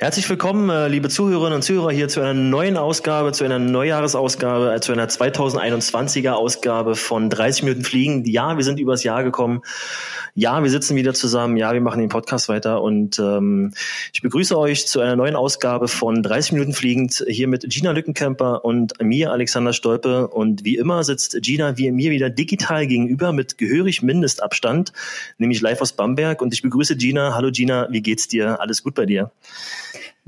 Herzlich willkommen, äh, liebe Zuhörerinnen und Zuhörer, hier zu einer neuen Ausgabe, zu einer Neujahresausgabe, äh, zu einer 2021er Ausgabe von 30 Minuten Fliegen. Ja, wir sind übers Jahr gekommen. Ja, wir sitzen wieder zusammen. Ja, wir machen den Podcast weiter. Und ähm, ich begrüße euch zu einer neuen Ausgabe von 30 Minuten Fliegend hier mit Gina Lückenkämper und mir, Alexander Stolpe. Und wie immer sitzt Gina wie mir wieder digital gegenüber mit gehörig Mindestabstand, nämlich live aus Bamberg. Und ich begrüße Gina. Hallo Gina, wie geht's dir? Alles gut bei dir?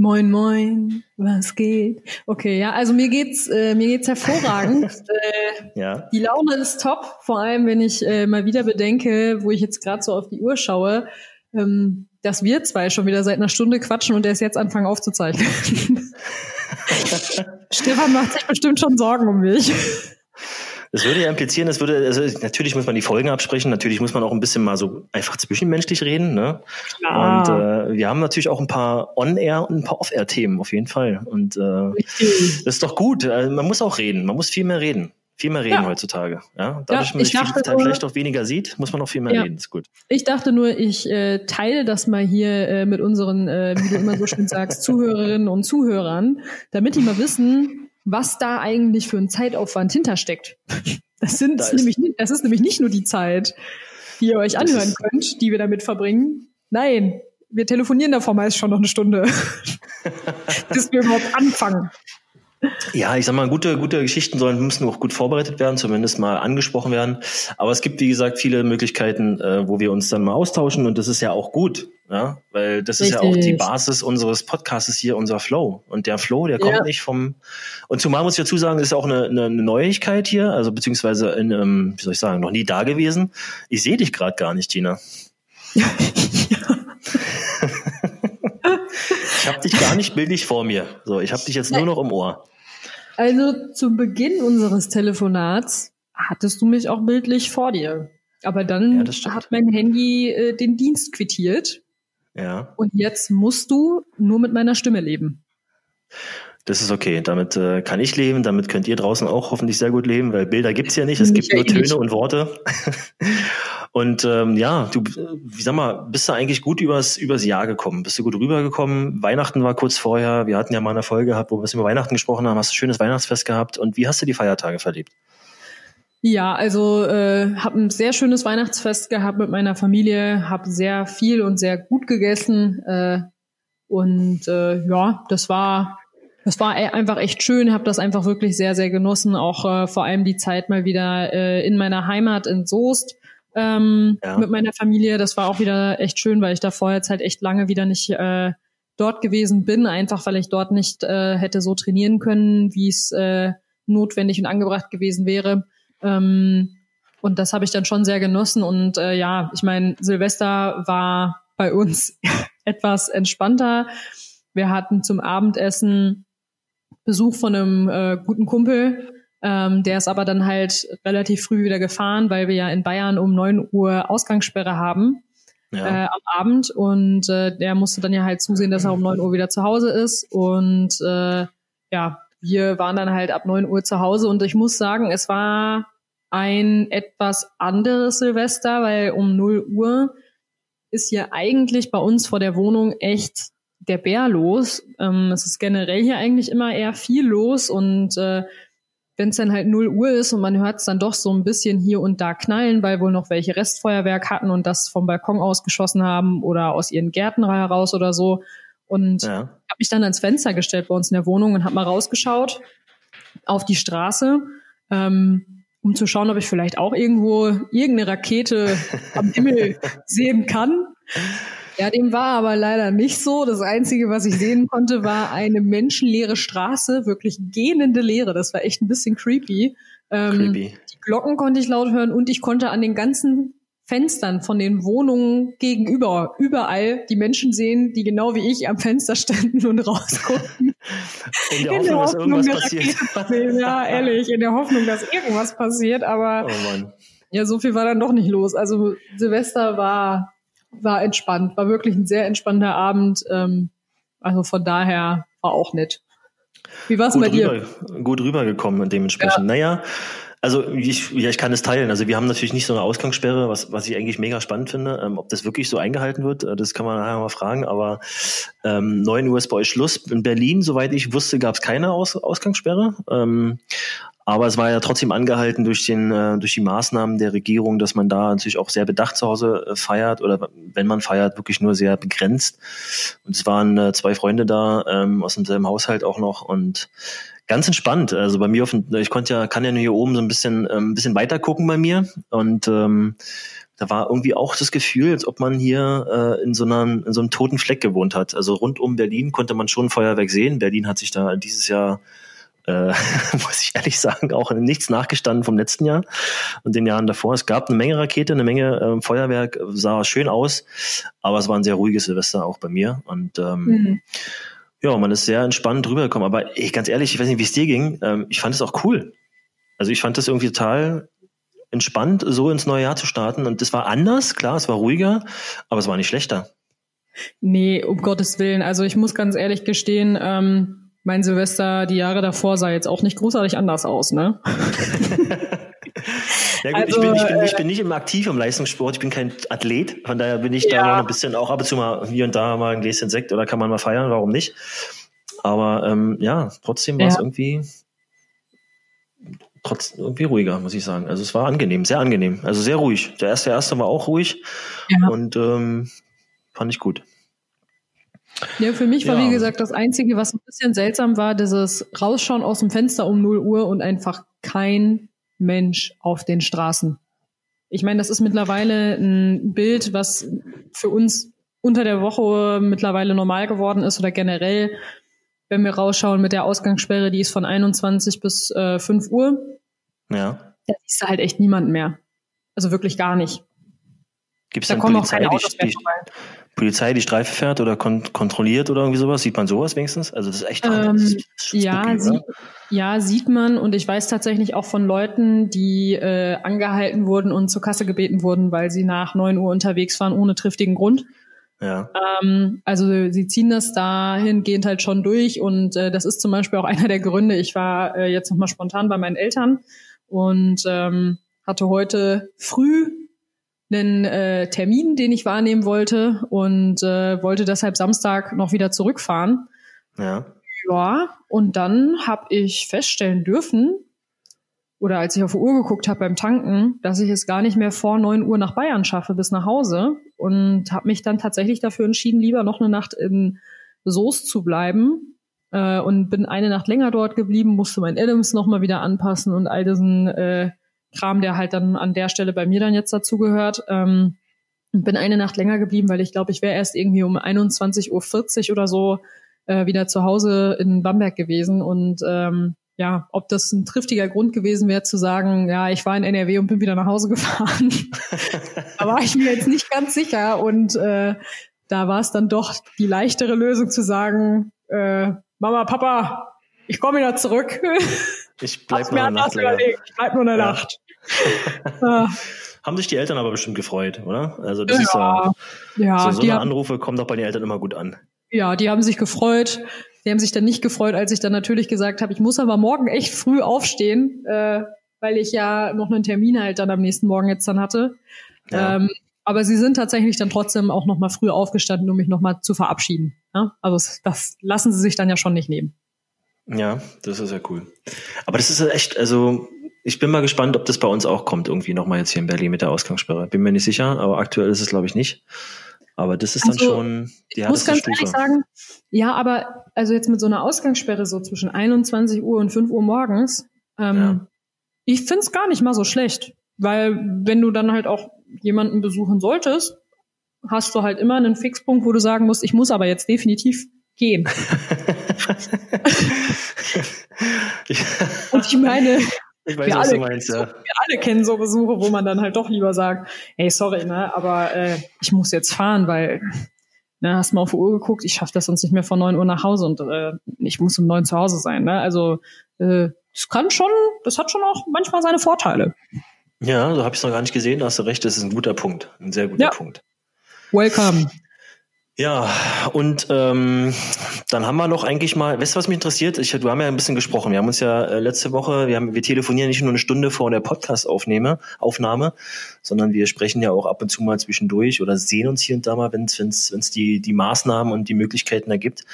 Moin, moin, was geht? Okay, ja, also mir geht's, äh, mir geht's hervorragend. äh, ja. Die Laune ist top, vor allem wenn ich äh, mal wieder bedenke, wo ich jetzt gerade so auf die Uhr schaue, ähm, dass wir zwei schon wieder seit einer Stunde quatschen und erst jetzt anfangen aufzuzeichnen. Stefan macht sich bestimmt schon Sorgen um mich. Das würde ja implizieren, das würde, also natürlich muss man die Folgen absprechen, natürlich muss man auch ein bisschen mal so einfach zwischenmenschlich reden. Ne? Klar. Und äh, wir haben natürlich auch ein paar On-Air und ein paar Off-Air-Themen auf jeden Fall. Und äh, das ist doch gut. Also man muss auch reden, man muss viel mehr reden. Viel mehr reden ja. heutzutage. Ja? Dadurch, ja, man sich dachte, Tag vielleicht auch weniger sieht, muss man auch viel mehr ja. reden. Ist gut. Ich dachte nur, ich äh, teile das mal hier äh, mit unseren, äh, wie du immer so schön sagst, Zuhörerinnen und Zuhörern, damit die mal wissen, was da eigentlich für ein Zeitaufwand hintersteckt. Das sind da nämlich, das ist nämlich nicht nur die Zeit, die ihr euch anhören könnt, die wir damit verbringen. Nein, wir telefonieren davor meist schon noch eine Stunde, bis wir überhaupt anfangen. Ja, ich sag mal, gute, gute Geschichten sollen, müssen auch gut vorbereitet werden, zumindest mal angesprochen werden. Aber es gibt, wie gesagt, viele Möglichkeiten, äh, wo wir uns dann mal austauschen und das ist ja auch gut, ja, weil das Richtig. ist ja auch die Basis unseres Podcasts hier, unser Flow. Und der Flow, der kommt ja. nicht vom, und zumal muss ich dazu sagen, das ist auch eine, eine Neuigkeit hier, also beziehungsweise in, ähm, wie soll ich sagen, noch nie da gewesen. Ich sehe dich gerade gar nicht, Tina. ich habe dich gar nicht bildlich vor mir. So, ich habe dich jetzt nur noch im Ohr. Also zu Beginn unseres Telefonats hattest du mich auch bildlich vor dir. Aber dann ja, hat mein Handy äh, den Dienst quittiert. Ja. Und jetzt musst du nur mit meiner Stimme leben. Das ist okay. Damit äh, kann ich leben. Damit könnt ihr draußen auch hoffentlich sehr gut leben, weil Bilder gibt's ja nicht. Es gibt nur Töne und Worte. Und ähm, ja, du, wie sag mal, bist du eigentlich gut übers, übers Jahr gekommen? Bist du gut rübergekommen? Weihnachten war kurz vorher. Wir hatten ja mal eine Folge gehabt, wo wir über Weihnachten gesprochen haben. Hast du ein schönes Weihnachtsfest gehabt? Und wie hast du die Feiertage verlebt? Ja, also äh, habe ein sehr schönes Weihnachtsfest gehabt mit meiner Familie, habe sehr viel und sehr gut gegessen äh, und äh, ja, das war das war e-, einfach echt schön, habe das einfach wirklich sehr sehr genossen, auch äh, vor allem die Zeit mal wieder äh, in meiner Heimat in Soest ähm, ja. mit meiner Familie. Das war auch wieder echt schön, weil ich da vorher jetzt halt echt lange wieder nicht äh, dort gewesen bin, einfach weil ich dort nicht äh, hätte so trainieren können, wie es äh, notwendig und angebracht gewesen wäre. Ähm, und das habe ich dann schon sehr genossen. Und äh, ja, ich meine, Silvester war bei uns etwas entspannter. Wir hatten zum Abendessen Besuch von einem äh, guten Kumpel, ähm, der ist aber dann halt relativ früh wieder gefahren, weil wir ja in Bayern um neun Uhr Ausgangssperre haben ja. äh, am Abend. Und äh, der musste dann ja halt zusehen, dass er um neun Uhr wieder zu Hause ist. Und äh, ja, wir waren dann halt ab neun Uhr zu Hause. Und ich muss sagen, es war ein etwas anderes Silvester, weil um null Uhr ist hier eigentlich bei uns vor der Wohnung echt der Bär los. Ähm, es ist generell hier eigentlich immer eher viel los und äh, wenn es dann halt 0 Uhr ist und man hört es dann doch so ein bisschen hier und da knallen, weil wohl noch welche Restfeuerwerk hatten und das vom Balkon ausgeschossen haben oder aus ihren Gärten heraus oder so. Und ja. habe mich dann ans Fenster gestellt bei uns in der Wohnung und habe mal rausgeschaut auf die Straße, ähm, um zu schauen, ob ich vielleicht auch irgendwo irgendeine Rakete am Himmel sehen kann. Ja, dem war aber leider nicht so. Das Einzige, was ich sehen konnte, war eine menschenleere Straße, wirklich gähnende Leere. Das war echt ein bisschen creepy. Ähm, creepy. Die Glocken konnte ich laut hören und ich konnte an den ganzen Fenstern von den Wohnungen gegenüber überall die Menschen sehen, die genau wie ich am Fenster standen und rausguckten. In der, in der Hoffnung, dass irgendwas passiert. ja, ehrlich, in der Hoffnung, dass irgendwas passiert, aber oh ja, so viel war dann doch nicht los. Also Silvester war war entspannt, war wirklich ein sehr entspannter Abend. Ähm, also von daher war auch nett. Wie war es bei dir? Rüber, gut rübergekommen dementsprechend. Ja. Naja, Also ich, ja, ich kann es teilen. Also wir haben natürlich nicht so eine Ausgangssperre, was, was ich eigentlich mega spannend finde. Ähm, ob das wirklich so eingehalten wird, äh, das kann man nachher mal fragen. Aber ähm, 9 Uhr ist bei euch Schluss. In Berlin, soweit ich wusste, gab es keine Aus Ausgangssperre. Ähm, aber es war ja trotzdem angehalten durch, den, äh, durch die Maßnahmen der Regierung, dass man da natürlich auch sehr bedacht zu Hause äh, feiert oder wenn man feiert, wirklich nur sehr begrenzt. Und es waren äh, zwei Freunde da ähm, aus demselben Haushalt auch noch und ganz entspannt. Also bei mir auf dem, ich konnte ja, kann ja nur hier oben so ein bisschen, ähm, ein bisschen weiter gucken bei mir und ähm, da war irgendwie auch das Gefühl, als ob man hier äh, in so einem in so einem toten Fleck gewohnt hat. Also rund um Berlin konnte man schon Feuerwerk sehen. Berlin hat sich da dieses Jahr äh, muss ich ehrlich sagen, auch nichts nachgestanden vom letzten Jahr und den Jahren davor. Es gab eine Menge Rakete, eine Menge äh, Feuerwerk, sah schön aus, aber es war ein sehr ruhiges Silvester auch bei mir. Und ähm, mhm. Ja, man ist sehr entspannt rübergekommen. Aber ich, ganz ehrlich, ich weiß nicht, wie es dir ging. Ähm, ich fand es auch cool. Also ich fand das irgendwie total entspannt, so ins neue Jahr zu starten. Und das war anders, klar, es war ruhiger, aber es war nicht schlechter. Nee, um Gottes Willen. Also ich muss ganz ehrlich gestehen, ähm, mein Silvester die Jahre davor sah jetzt auch nicht großartig anders aus, ne? Ja gut, also, ich, bin, ich, bin, ich bin nicht im aktiv im Leistungssport, ich bin kein Athlet, von daher bin ich ja. da noch ein bisschen auch ab und zu mal hier und da mal ein Gläschen Sekt oder kann man mal feiern, warum nicht? Aber ähm, ja, trotzdem war es ja. irgendwie trotz irgendwie ruhiger, muss ich sagen. Also es war angenehm, sehr angenehm, also sehr ruhig. Der erste, der erste war auch ruhig ja. und ähm, fand ich gut. Ja, für mich war ja. wie gesagt das Einzige, was ein bisschen seltsam war, dieses Rausschauen aus dem Fenster um 0 Uhr und einfach kein Mensch auf den Straßen. Ich meine, das ist mittlerweile ein Bild, was für uns unter der Woche mittlerweile normal geworden ist oder generell, wenn wir rausschauen mit der Ausgangssperre, die ist von 21 bis äh, 5 Uhr. Ja. Da siehst du halt echt niemanden mehr. Also wirklich gar nicht. Gibt es da kommen Polizei, auch keine Autos die, mehr vorbei. Polizei die Streife fährt oder kon kontrolliert oder irgendwie sowas? Sieht man sowas wenigstens? Also das ist echt ähm, das ist ja, spooky, sie ja, sieht man und ich weiß tatsächlich auch von Leuten, die äh, angehalten wurden und zur Kasse gebeten wurden, weil sie nach neun Uhr unterwegs waren ohne triftigen Grund. Ja. Ähm, also sie ziehen das dahingehend halt schon durch und äh, das ist zum Beispiel auch einer der Gründe. Ich war äh, jetzt nochmal spontan bei meinen Eltern und ähm, hatte heute früh einen äh, Termin, den ich wahrnehmen wollte und äh, wollte deshalb Samstag noch wieder zurückfahren. Ja. Ja, und dann habe ich feststellen dürfen, oder als ich auf die Uhr geguckt habe beim Tanken, dass ich es gar nicht mehr vor neun Uhr nach Bayern schaffe bis nach Hause und habe mich dann tatsächlich dafür entschieden, lieber noch eine Nacht in Soest zu bleiben äh, und bin eine Nacht länger dort geblieben, musste mein Adams noch mal wieder anpassen und all diesen äh, Kram, der halt dann an der Stelle bei mir dann jetzt dazugehört. Ähm, bin eine Nacht länger geblieben, weil ich glaube, ich wäre erst irgendwie um 21.40 Uhr oder so äh, wieder zu Hause in Bamberg gewesen. Und ähm, ja, ob das ein triftiger Grund gewesen wäre zu sagen, ja, ich war in NRW und bin wieder nach Hause gefahren, da war ich mir jetzt nicht ganz sicher. Und äh, da war es dann doch die leichtere Lösung zu sagen, äh, Mama, Papa, ich komme wieder zurück. Ich bleib nur eine Nacht. Ich bleib nur eine ja. Nacht. Haben sich die Eltern aber bestimmt gefreut, oder? Also das ja, ist ja, ja so, so eine Anrufe kommen doch bei den Eltern immer gut an. Ja, die haben sich gefreut. Die haben sich dann nicht gefreut, als ich dann natürlich gesagt habe, ich muss aber morgen echt früh aufstehen, äh, weil ich ja noch einen Termin halt dann am nächsten Morgen jetzt dann hatte. Ja. Ähm, aber sie sind tatsächlich dann trotzdem auch noch mal früh aufgestanden, um mich noch mal zu verabschieden. Ja? Also das lassen sie sich dann ja schon nicht nehmen. Ja, das ist ja cool. Aber das ist echt, also ich bin mal gespannt, ob das bei uns auch kommt, irgendwie nochmal jetzt hier in Berlin mit der Ausgangssperre. Bin mir nicht sicher, aber aktuell ist es, glaube ich, nicht. Aber das ist also, dann schon die Ich muss ganz Stufe. ehrlich sagen, ja, aber also jetzt mit so einer Ausgangssperre so zwischen 21 Uhr und 5 Uhr morgens, ähm, ja. ich find's gar nicht mal so schlecht. Weil wenn du dann halt auch jemanden besuchen solltest, hast du halt immer einen Fixpunkt, wo du sagen musst, ich muss aber jetzt definitiv gehen. und ich meine, ich weiß, wir, alle, meinst, ja. wir alle kennen so Besuche, wo man dann halt doch lieber sagt, hey, sorry, ne, aber äh, ich muss jetzt fahren, weil ne, hast mal auf die Uhr geguckt, ich schaffe das sonst nicht mehr von neun Uhr nach Hause und äh, ich muss um neun zu Hause sein. Ne? Also äh, das kann schon, das hat schon auch manchmal seine Vorteile. Ja, so habe ich es noch gar nicht gesehen, da hast du recht, das ist ein guter Punkt, ein sehr guter ja. Punkt. Welcome. Ja, und ähm, dann haben wir noch eigentlich mal, weißt du, was mich interessiert? Ich, wir haben ja ein bisschen gesprochen. Wir haben uns ja äh, letzte Woche, wir haben, wir telefonieren nicht nur eine Stunde vor der Podcast-Aufnahme, Aufnahme, sondern wir sprechen ja auch ab und zu mal zwischendurch oder sehen uns hier und da mal, wenn es die, die Maßnahmen und die Möglichkeiten ergibt.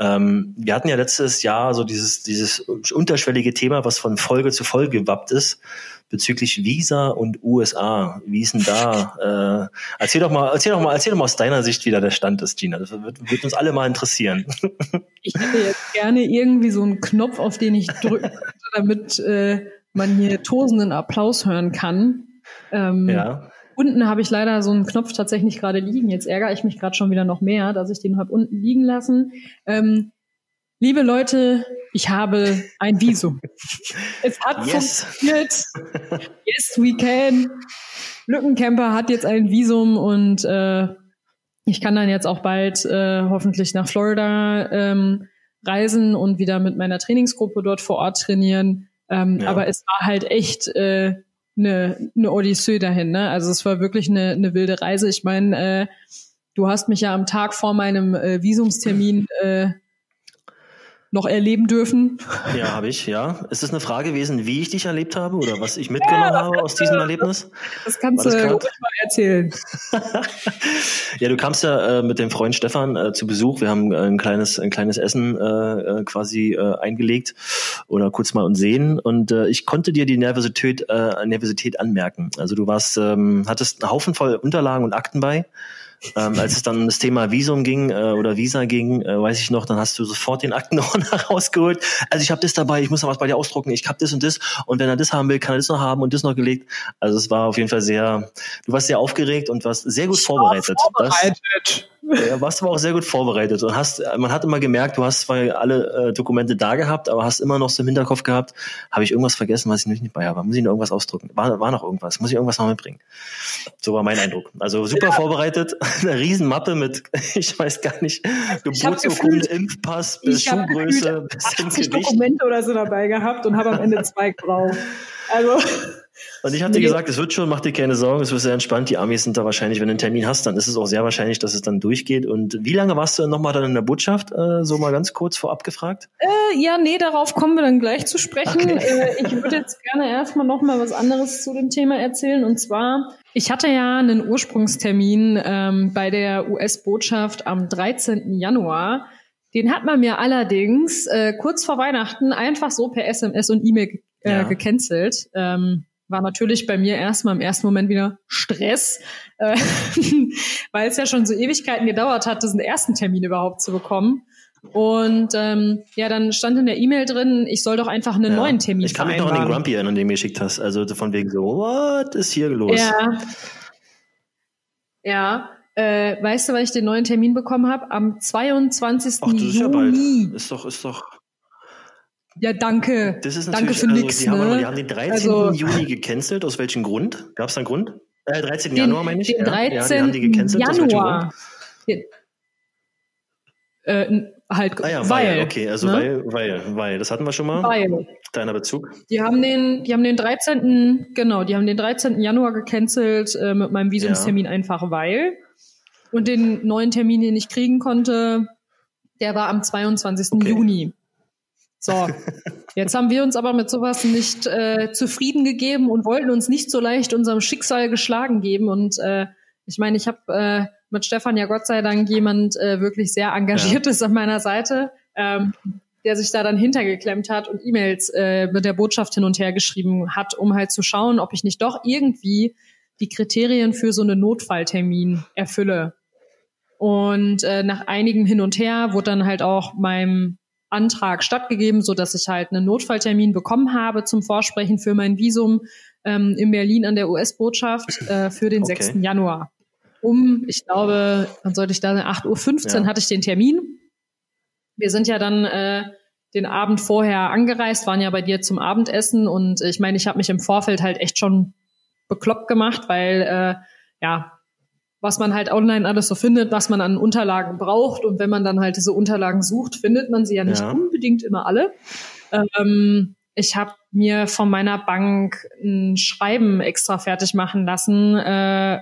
Ähm, wir hatten ja letztes Jahr so dieses, dieses unterschwellige Thema, was von Folge zu Folge gewappt ist bezüglich Visa und USA. Wie ist denn da? Äh, erzähl doch mal, erzähl doch mal, erzähl doch mal aus deiner Sicht, wie da der Stand ist, Gina. Das wird, wird uns alle mal interessieren. Ich hätte jetzt gerne irgendwie so einen Knopf, auf den ich drücke, damit äh, man hier tosenden Applaus hören kann. Ähm, ja. Unten habe ich leider so einen Knopf tatsächlich gerade liegen. Jetzt ärgere ich mich gerade schon wieder noch mehr, dass ich den habe unten liegen lassen. Ähm, liebe Leute, ich habe ein Visum. es hat yes. funktioniert. Yes, we can. Lückencamper hat jetzt ein Visum und äh, ich kann dann jetzt auch bald äh, hoffentlich nach Florida ähm, reisen und wieder mit meiner Trainingsgruppe dort vor Ort trainieren. Ähm, ja. Aber es war halt echt äh, eine, eine Odyssee dahin. Ne? Also es war wirklich eine, eine wilde Reise. Ich meine, äh, du hast mich ja am Tag vor meinem äh, Visumstermin äh, noch erleben dürfen? Ja, habe ich, ja. Ist es eine Frage gewesen, wie ich dich erlebt habe oder was ich mitgenommen ja, habe aus diesem Erlebnis? Das kannst du ruhig mal erzählen. ja, du kamst ja äh, mit dem Freund Stefan äh, zu Besuch. Wir haben äh, ein kleines, ein kleines Essen äh, äh, quasi eingelegt oder kurz mal und sehen. Und ich konnte dir die Nervosität, Nervosität anmerken. Also du warst, ähm, hattest einen Haufen voll Unterlagen und Akten bei ähm, als es dann um das Thema Visum ging äh, oder Visa ging, äh, weiß ich noch, dann hast du sofort den Aktenordner rausgeholt. Also ich habe das dabei, ich muss noch was bei dir ausdrucken, ich habe das und das und wenn er das haben will, kann er das noch haben und das noch gelegt. Also es war auf jeden Fall sehr, du warst sehr aufgeregt und warst sehr gut vorbereitet. vorbereitet. Das, ja, warst aber auch sehr gut vorbereitet und hast, man hat immer gemerkt, du hast zwar alle äh, Dokumente da gehabt, aber hast immer noch so im Hinterkopf gehabt, habe ich irgendwas vergessen, was ich nicht bei habe. Muss ich noch irgendwas ausdrucken? War, war noch irgendwas? Muss ich irgendwas noch mitbringen? So war mein Eindruck. Also super ja. vorbereitet, eine Riesenmappe mit, ich weiß gar nicht, Geburtsurkunde, Impfpass, bis Schuhgröße, bis 80 Dokumente oder so dabei gehabt und habe am Ende zwei gebraucht. Also und ich dir gesagt, es wird schon, mach dir keine Sorgen, es wird sehr entspannt. Die Amis sind da wahrscheinlich, wenn du einen Termin hast, dann ist es auch sehr wahrscheinlich, dass es dann durchgeht. Und wie lange warst du nochmal dann in der Botschaft? Äh, so mal ganz kurz vorab gefragt? Äh, ja, nee, darauf kommen wir dann gleich zu sprechen. Okay. Äh, ich würde jetzt gerne erstmal nochmal was anderes zu dem Thema erzählen. Und zwar, ich hatte ja einen Ursprungstermin ähm, bei der US-Botschaft am 13. Januar. Den hat man mir allerdings äh, kurz vor Weihnachten einfach so per SMS und E-Mail äh, ja. gecancelt. Ähm, war natürlich bei mir erstmal im ersten Moment wieder Stress, äh, weil es ja schon so Ewigkeiten gedauert hat, diesen ersten Termin überhaupt zu bekommen. Und ähm, ja, dann stand in der E-Mail drin, ich soll doch einfach einen ja. neuen Termin Ich kann mich noch an den Grumpy erinnern, den du mir geschickt hast. Also von wegen so, what ist hier los? Ja. Ja. Äh, weißt du, weil ich den neuen Termin bekommen habe? Am 22. Ach, das Juni. Ist, ja bald. ist doch, ist doch. Ja, danke. Das ist danke für also, nix. Die, ne? haben, die haben den 13. Also, Juni gecancelt. Aus welchem Grund? Gab es da einen Grund? Äh, 13. Den, Januar meine ich. Den 13. Ja, die. Januar. Den, äh, halt, ah ja, weil, weil okay, also ne? weil, weil, weil, das hatten wir schon mal. Weil. Deiner Bezug. Die haben den, die haben den 13. genau, die haben den 13. Januar gecancelt äh, mit meinem Visumstermin ja. einfach weil. Und den neuen Termin, den ich kriegen konnte, der war am 22. Okay. Juni. So, jetzt haben wir uns aber mit sowas nicht äh, zufrieden gegeben und wollten uns nicht so leicht unserem Schicksal geschlagen geben. Und äh, ich meine, ich habe äh, mit Stefan ja Gott sei Dank jemand äh, wirklich sehr engagiertes ja. an meiner Seite, ähm, der sich da dann hintergeklemmt hat und E-Mails äh, mit der Botschaft hin und her geschrieben hat, um halt zu schauen, ob ich nicht doch irgendwie die Kriterien für so einen Notfalltermin erfülle. Und äh, nach einigem Hin und Her wurde dann halt auch meinem Antrag stattgegeben, so dass ich halt einen Notfalltermin bekommen habe zum Vorsprechen für mein Visum ähm, in Berlin an der US-Botschaft äh, für den okay. 6. Januar. Um, ich glaube, dann sollte ich da 8.15 Uhr ja. hatte ich den Termin. Wir sind ja dann äh, den Abend vorher angereist, waren ja bei dir zum Abendessen und ich meine, ich habe mich im Vorfeld halt echt schon bekloppt gemacht, weil äh, ja, was man halt online alles so findet, was man an Unterlagen braucht. Und wenn man dann halt diese Unterlagen sucht, findet man sie ja nicht ja. unbedingt immer alle. Ähm, ich habe mir von meiner Bank ein Schreiben extra fertig machen lassen, äh,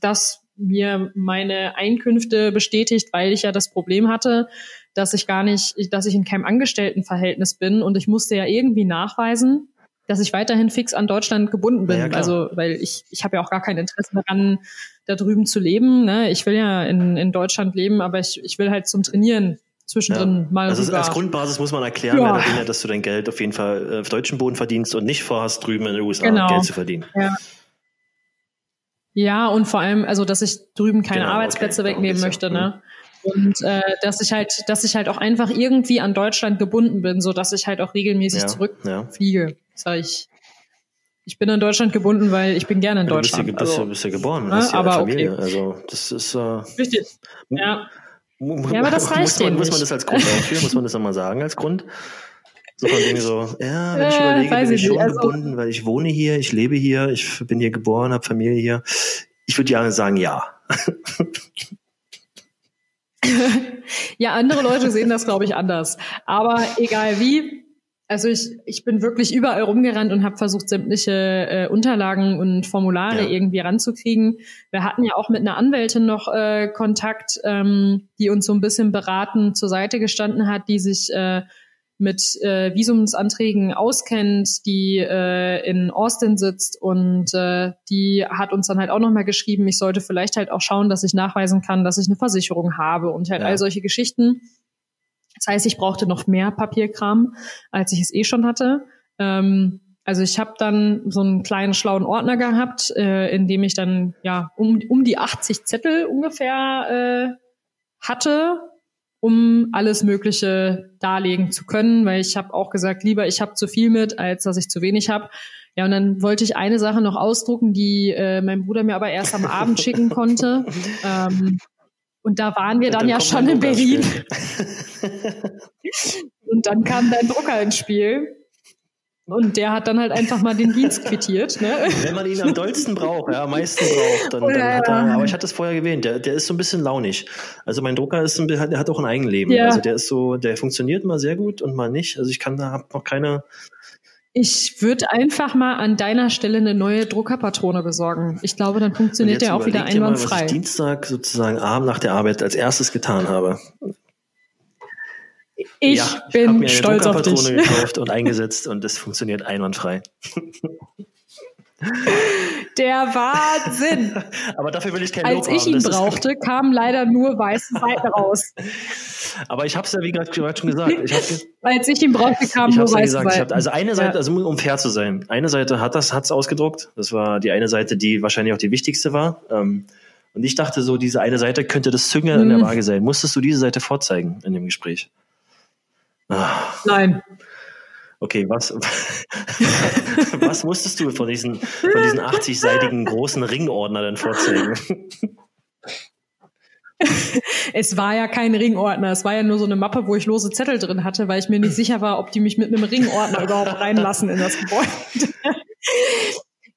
das mir meine Einkünfte bestätigt, weil ich ja das Problem hatte, dass ich gar nicht, dass ich in keinem Angestelltenverhältnis bin und ich musste ja irgendwie nachweisen, dass ich weiterhin fix an Deutschland gebunden bin. Ja, also weil ich, ich habe ja auch gar kein Interesse daran, da drüben zu leben. Ne? Ich will ja in, in Deutschland leben, aber ich, ich will halt zum Trainieren zwischendrin ja. mal Also rüber. als Grundbasis muss man erklären, ja. Dinge, dass du dein Geld auf jeden Fall äh, auf deutschen Boden verdienst und nicht vorhast, drüben in den USA genau. Geld zu verdienen. Ja. ja, und vor allem, also dass ich drüben keine genau, Arbeitsplätze okay. wegnehmen möchte, ne? Und äh, dass ich halt, dass ich halt auch einfach irgendwie an Deutschland gebunden bin, so dass ich halt auch regelmäßig ja, zurückfliege. Ja. Sag ich. Ich bin in Deutschland gebunden, weil ich bin gerne in Deutschland. Du bist ja, bist, also, bist ja geboren, ne? hast ja aber Familie. Okay. Also das ist äh, richtig. Ja. Ja, aber das reicht muss man, muss man das als Grund aufführen? muss man das nochmal sagen als Grund? So von Dingen so, ja, wenn ich äh, überlege, bin ich schon also, gebunden, weil ich wohne hier, ich lebe hier, ich bin hier geboren, habe Familie hier. Ich würde ja sagen, ja. ja, andere Leute sehen das, glaube ich, anders. Aber egal wie, also ich, ich bin wirklich überall rumgerannt und habe versucht, sämtliche äh, Unterlagen und Formulare ja. irgendwie ranzukriegen. Wir hatten ja auch mit einer Anwältin noch äh, Kontakt, ähm, die uns so ein bisschen beraten zur Seite gestanden hat, die sich äh, mit äh, Visumsanträgen auskennt, die äh, in Austin sitzt und äh, die hat uns dann halt auch nochmal geschrieben, ich sollte vielleicht halt auch schauen, dass ich nachweisen kann, dass ich eine Versicherung habe und halt ja. all solche Geschichten. Das heißt, ich brauchte noch mehr Papierkram, als ich es eh schon hatte. Ähm, also ich habe dann so einen kleinen schlauen Ordner gehabt, äh, in dem ich dann ja um, um die 80 Zettel ungefähr äh, hatte um alles Mögliche darlegen zu können, weil ich habe auch gesagt, lieber ich habe zu viel mit, als dass ich zu wenig habe. Ja, und dann wollte ich eine Sache noch ausdrucken, die äh, mein Bruder mir aber erst am Abend schicken konnte. Ähm, und da waren wir dann, dann ja schon in Berlin. und dann kam dein Drucker ins Spiel. Und der hat dann halt einfach mal den Dienst quittiert. Ne? Wenn man ihn am dollsten braucht, ja, am meisten braucht, dann, dann hat er, aber ich hatte es vorher erwähnt, der, der ist so ein bisschen launig. Also mein Drucker ist ein, der hat auch ein Eigenleben. Ja. Also der ist so, der funktioniert mal sehr gut und mal nicht. Also ich kann da hab noch keine. Ich würde einfach mal an deiner Stelle eine neue Druckerpatrone besorgen. Ich glaube, dann funktioniert der auch wieder einwandfrei. Mal, was ich Dienstag sozusagen Abend nach der Arbeit als erstes getan habe. Ich ja, bin ich stolz auf dich. gekauft und eingesetzt und es funktioniert einwandfrei. Der Wahnsinn. Aber dafür will ich keinen Als Lob ich haben. ihn brauchte, kamen leider nur weiße Seiten raus. Aber ich habe es ja wie gerade schon gesagt. Ich Als ich ihn brauchte, kamen nur weiße gesagt, Seiten. Hab, also eine Seite, also um fair zu sein, eine Seite hat das hat's ausgedruckt. Das war die eine Seite, die wahrscheinlich auch die wichtigste war. Ähm, und ich dachte so, diese eine Seite könnte das Zünger hm. in der mhm. Waage sein. Musstest du diese Seite vorzeigen in dem Gespräch? Nein. Okay, was, was musstest du von diesen, von diesen 80-seitigen großen Ringordner denn vorzeigen? es war ja kein Ringordner, es war ja nur so eine Mappe, wo ich lose Zettel drin hatte, weil ich mir nicht sicher war, ob die mich mit einem Ringordner überhaupt reinlassen in das Gebäude.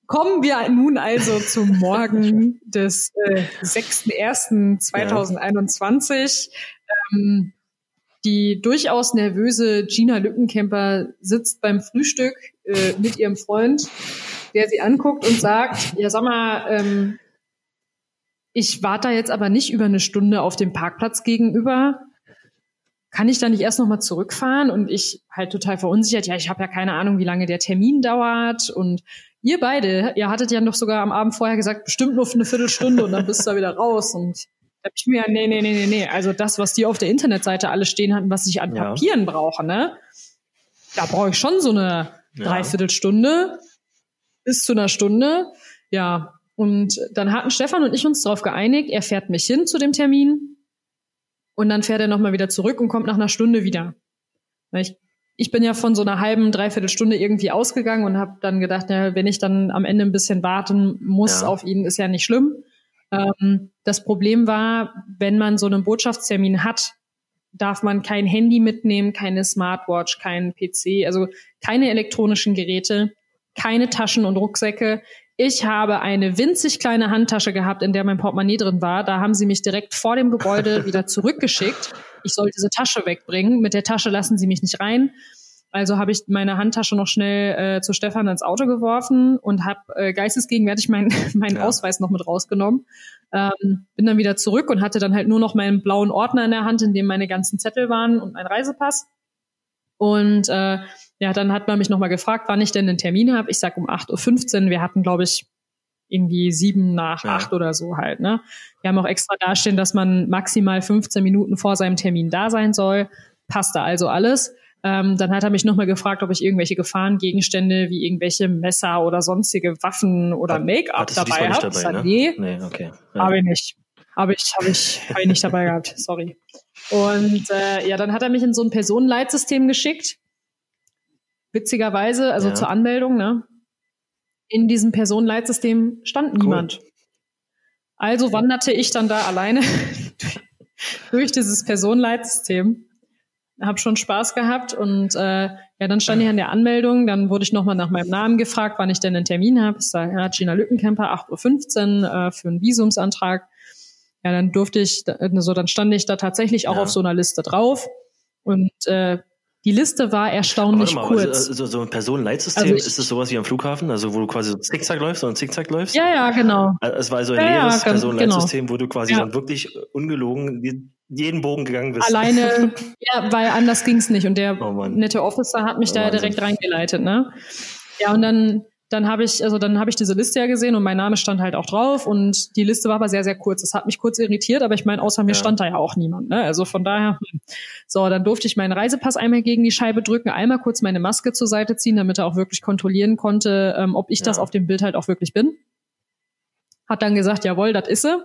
Kommen wir nun also zum Morgen des äh, 6.1.2021. Ja. Ähm, die durchaus nervöse Gina Lückenkemper sitzt beim Frühstück äh, mit ihrem Freund, der sie anguckt und sagt, ja sag mal, ähm, ich warte da jetzt aber nicht über eine Stunde auf dem Parkplatz gegenüber. Kann ich da nicht erst nochmal zurückfahren? Und ich halt total verunsichert, ja, ich habe ja keine Ahnung, wie lange der Termin dauert. Und ihr beide, ihr hattet ja noch sogar am Abend vorher gesagt, bestimmt nur für eine Viertelstunde und dann bist du da wieder raus. Und da hab ich mir, nee, nee, nee, nee, nee. Also das, was die auf der Internetseite alle stehen hatten, was ich an ja. Papieren brauche, ne? Da brauche ich schon so eine ja. Dreiviertelstunde bis zu einer Stunde. Ja. Und dann hatten Stefan und ich uns darauf geeinigt, er fährt mich hin zu dem Termin und dann fährt er nochmal wieder zurück und kommt nach einer Stunde wieder. Ich, ich bin ja von so einer halben, dreiviertel Stunde irgendwie ausgegangen und habe dann gedacht, ja, wenn ich dann am Ende ein bisschen warten muss ja. auf ihn, ist ja nicht schlimm. Ähm, das Problem war, wenn man so einen Botschaftstermin hat, darf man kein Handy mitnehmen, keine Smartwatch, keinen PC, also keine elektronischen Geräte, keine Taschen und Rucksäcke. Ich habe eine winzig kleine Handtasche gehabt, in der mein Portemonnaie drin war. Da haben sie mich direkt vor dem Gebäude wieder zurückgeschickt. Ich soll diese Tasche wegbringen. Mit der Tasche lassen sie mich nicht rein. Also habe ich meine Handtasche noch schnell äh, zu Stefan ins Auto geworfen und habe äh, geistesgegenwärtig meinen meinen ja. Ausweis noch mit rausgenommen. Ähm, bin dann wieder zurück und hatte dann halt nur noch meinen blauen Ordner in der Hand, in dem meine ganzen Zettel waren und mein Reisepass. Und äh, ja, dann hat man mich nochmal gefragt, wann ich denn einen Termin habe. Ich sag um 8.15 Uhr. Wir hatten, glaube ich, irgendwie sieben nach ja. acht oder so halt. Ne? Wir haben auch extra dastehen, dass man maximal 15 Minuten vor seinem Termin da sein soll. Passt da also alles. Ähm, dann hat er mich nochmal gefragt, ob ich irgendwelche Gefahrengegenstände wie irgendwelche Messer oder sonstige Waffen oder Make-up dabei habe. Dabei, ne? nee, nee okay. Ja. habe ich nicht. Habe ich, habe ich, hab ich nicht dabei gehabt. Sorry. Und äh, ja, dann hat er mich in so ein Personenleitsystem geschickt. Witzigerweise, also ja. zur Anmeldung, ne? In diesem Personenleitsystem stand niemand. Cool. Also wanderte ich dann da alleine durch dieses Personenleitsystem habe schon Spaß gehabt und äh, ja, dann stand ich an der Anmeldung, dann wurde ich nochmal nach meinem Namen gefragt, wann ich denn einen Termin habe. Ich sage, ja, Gina Lückenkämper, 8.15 Uhr äh, für einen Visumsantrag. Ja, dann durfte ich, so dann stand ich da tatsächlich auch ja. auf so einer Liste drauf. Und äh, die Liste war erstaunlich mal, kurz. Also, so ein Personenleitsystem, also ist es sowas wie am Flughafen, also wo du quasi so zickzack läufst und zickzack läufst? Ja, ja, genau. Also, es war also ein ja, leeres ja, Personenleitsystem, genau. wo du quasi ja. dann wirklich ungelogen jeden Bogen gegangen bist. Alleine, ja, weil anders ging's nicht. Und der oh nette Officer hat mich oh, da Wahnsinn. direkt reingeleitet, ne? Ja, und dann dann habe ich, also dann habe ich diese Liste ja gesehen und mein Name stand halt auch drauf und die Liste war aber sehr, sehr kurz. Das hat mich kurz irritiert, aber ich meine, außer mir ja. stand da ja auch niemand. Ne? Also von daher, hm. so, dann durfte ich meinen Reisepass einmal gegen die Scheibe drücken, einmal kurz meine Maske zur Seite ziehen, damit er auch wirklich kontrollieren konnte, ähm, ob ich ja. das auf dem Bild halt auch wirklich bin. Hat dann gesagt, jawohl, das ist sie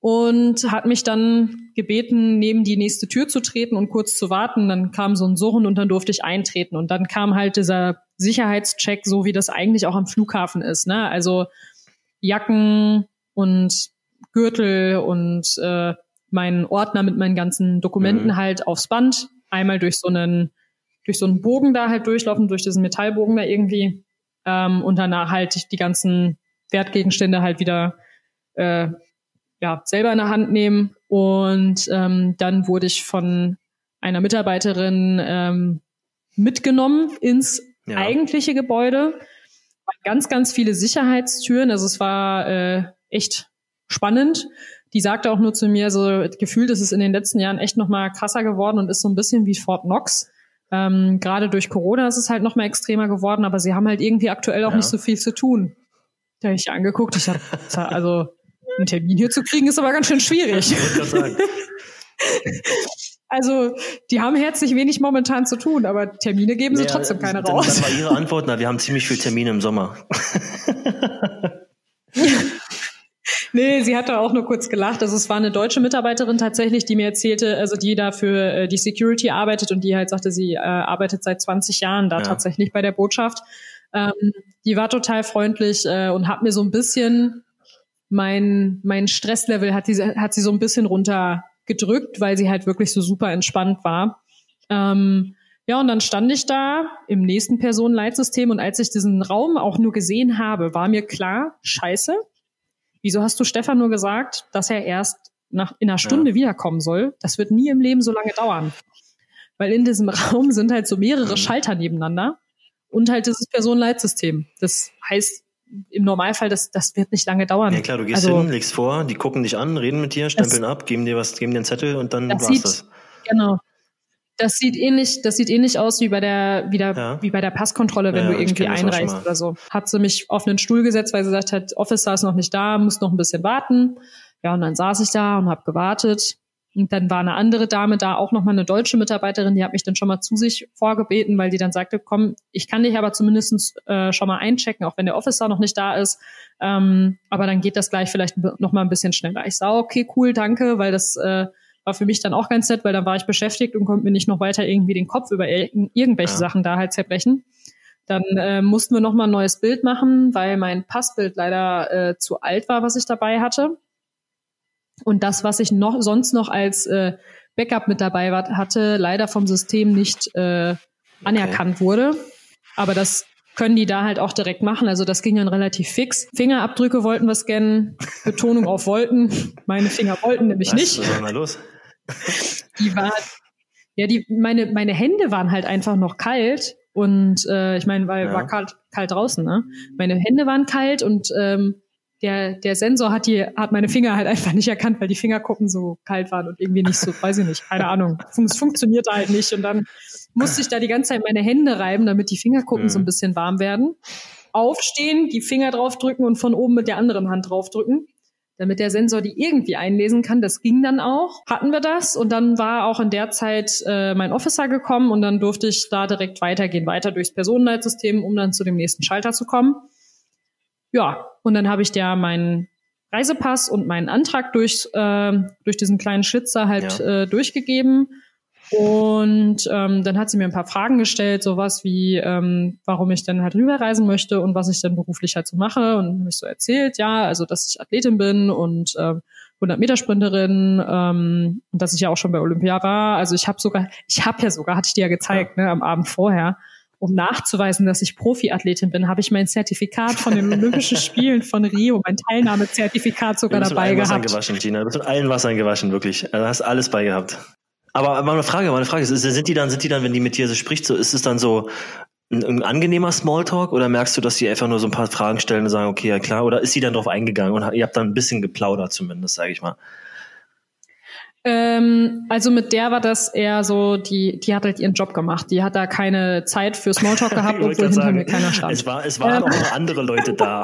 und hat mich dann gebeten, neben die nächste Tür zu treten und kurz zu warten. Dann kam so ein Surren und dann durfte ich eintreten. Und dann kam halt dieser Sicherheitscheck, so wie das eigentlich auch am Flughafen ist. Ne? Also Jacken und Gürtel und äh, meinen Ordner mit meinen ganzen Dokumenten mhm. halt aufs Band. Einmal durch so einen durch so einen Bogen da halt durchlaufen, durch diesen Metallbogen da irgendwie. Ähm, und danach halt die ganzen Wertgegenstände halt wieder äh, ja, selber in der Hand nehmen. Und ähm, dann wurde ich von einer Mitarbeiterin ähm, mitgenommen ins ja. eigentliche Gebäude. Ganz, ganz viele Sicherheitstüren. Also es war äh, echt spannend. Die sagte auch nur zu mir, so gefühlt ist es in den letzten Jahren echt noch mal krasser geworden und ist so ein bisschen wie Fort Knox. Ähm, Gerade durch Corona ist es halt noch mal extremer geworden, aber sie haben halt irgendwie aktuell auch ja. nicht so viel zu tun. Da habe ich angeguckt, ich habe also einen Termin hier zu kriegen, ist aber ganz schön schwierig. Also, die haben herzlich wenig momentan zu tun, aber Termine geben sie ja, trotzdem keine dann, raus. Dann war Ihre Antwort, na, wir haben ziemlich viel Termine im Sommer. nee, sie hatte auch nur kurz gelacht. Also es war eine deutsche Mitarbeiterin tatsächlich, die mir erzählte, also die da für äh, die Security arbeitet und die halt sagte, sie äh, arbeitet seit 20 Jahren da ja. tatsächlich bei der Botschaft. Ähm, die war total freundlich äh, und hat mir so ein bisschen mein, mein Stresslevel hat, diese, hat sie so ein bisschen runtergedrückt, weil sie halt wirklich so super entspannt war. Ähm, ja, und dann stand ich da im nächsten Personenleitsystem und als ich diesen Raum auch nur gesehen habe, war mir klar, scheiße, wieso hast du Stefan nur gesagt, dass er erst nach, in einer Stunde ja. wiederkommen soll? Das wird nie im Leben so lange dauern. Weil in diesem Raum sind halt so mehrere mhm. Schalter nebeneinander und halt dieses Personenleitsystem. Das heißt, im Normalfall, das, das wird nicht lange dauern. Ja klar, du gehst also, hin, legst vor, die gucken dich an, reden mit dir, stempeln ab, geben dir was, geben dir einen Zettel und dann das war's sieht, das. Genau. Das sieht ähnlich, das sieht ähnlich aus wie bei der, wie, der, ja. wie bei der Passkontrolle, wenn ja, du irgendwie einreist oder so. Hat sie mich auf einen Stuhl gesetzt, weil sie gesagt hat, Officer ist noch nicht da, muss noch ein bisschen warten. Ja, und dann saß ich da und habe gewartet. Und dann war eine andere Dame da, auch nochmal eine deutsche Mitarbeiterin, die hat mich dann schon mal zu sich vorgebeten, weil die dann sagte, komm, ich kann dich aber zumindest äh, schon mal einchecken, auch wenn der Officer noch nicht da ist. Ähm, aber dann geht das gleich vielleicht noch mal ein bisschen schneller. Ich sah, okay, cool, danke, weil das äh, war für mich dann auch ganz nett, weil dann war ich beschäftigt und konnte mir nicht noch weiter irgendwie den Kopf über ir irgendwelche ja. Sachen da halt zerbrechen. Dann äh, mussten wir noch mal ein neues Bild machen, weil mein Passbild leider äh, zu alt war, was ich dabei hatte. Und das, was ich noch sonst noch als äh, Backup mit dabei war, hatte, leider vom System nicht äh, anerkannt okay. wurde. Aber das können die da halt auch direkt machen. Also das ging dann relativ fix. Fingerabdrücke wollten wir scannen, Betonung auf wollten. Meine Finger wollten nämlich was? nicht. Was war da los? Die war, ja, die, meine, meine Hände waren halt einfach noch kalt. Und äh, ich meine, weil ja. war kalt, kalt draußen, ne? Meine Hände waren kalt und ähm, der, der Sensor hat die, hat meine Finger halt einfach nicht erkannt, weil die Fingerkuppen so kalt waren und irgendwie nicht so, weiß ich nicht, keine Ahnung. Es funktionierte halt nicht. Und dann musste ich da die ganze Zeit meine Hände reiben, damit die Fingerkuppen mhm. so ein bisschen warm werden. Aufstehen, die Finger draufdrücken und von oben mit der anderen Hand draufdrücken damit der Sensor die irgendwie einlesen kann. Das ging dann auch. Hatten wir das und dann war auch in der Zeit äh, mein Officer gekommen und dann durfte ich da direkt weitergehen, weiter durchs Personenleitsystem, um dann zu dem nächsten Schalter zu kommen. Ja, und dann habe ich der meinen Reisepass und meinen Antrag durch, äh, durch diesen kleinen Schlitzer halt ja. äh, durchgegeben und ähm, dann hat sie mir ein paar Fragen gestellt, sowas wie, ähm, warum ich denn halt rüberreisen möchte und was ich denn beruflich halt so mache. Und habe ich so erzählt, ja, also dass ich Athletin bin und ähm, 100 Meter Sprinterin ähm, und dass ich ja auch schon bei Olympia war. Also ich habe sogar, ich habe ja sogar, hatte ich dir ja gezeigt, ne, am Abend vorher, um nachzuweisen, dass ich Profiathletin bin, habe ich mein Zertifikat von den Olympischen Spielen von Rio, mein Teilnahmezertifikat sogar dabei gehabt. Du bist mit allen Wassern gewaschen, Gina. Du bist mit allen Wassern gewaschen, wirklich. Also hast alles bei gehabt. Aber mal eine Frage, mal eine Frage. Sind die dann, sind die dann, wenn die mit dir so spricht, so ist es dann so ein, ein angenehmer Smalltalk oder merkst du, dass die einfach nur so ein paar Fragen stellen und sagen, okay, ja klar, oder ist sie dann drauf eingegangen und ihr habt dann ein bisschen geplaudert zumindest, sage ich mal? Ähm, also mit der war das eher so, die, die hat halt ihren Job gemacht. Die hat da keine Zeit für Smalltalk gehabt, obwohl hinter sagen, mir keiner stand. Es, war, es waren ähm. auch noch andere Leute da.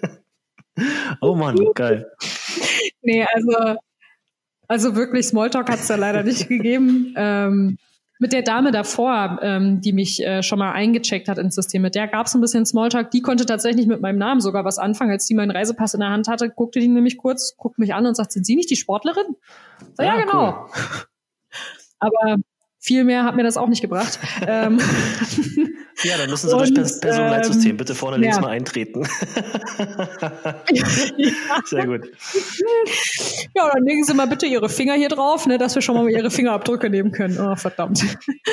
oh Mann, geil. Nee, also also wirklich, Smalltalk hat es da leider nicht gegeben. Ähm, mit der Dame davor, ähm, die mich äh, schon mal eingecheckt hat ins System, mit der gab es ein bisschen Smalltalk. Die konnte tatsächlich mit meinem Namen sogar was anfangen. Als die meinen Reisepass in der Hand hatte, guckte die nämlich kurz, guckt mich an und sagt, sind Sie nicht die Sportlerin? So, ja, ja, genau. Cool. Aber viel mehr hat mir das auch nicht gebracht. ähm, ja, dann müssen Sie und, durch Personalsystem ähm, bitte vorne links ja. mal eintreten. Sehr gut. Ja, dann legen Sie mal bitte Ihre Finger hier drauf, ne, dass wir schon mal Ihre Fingerabdrücke nehmen können. Oh, verdammt.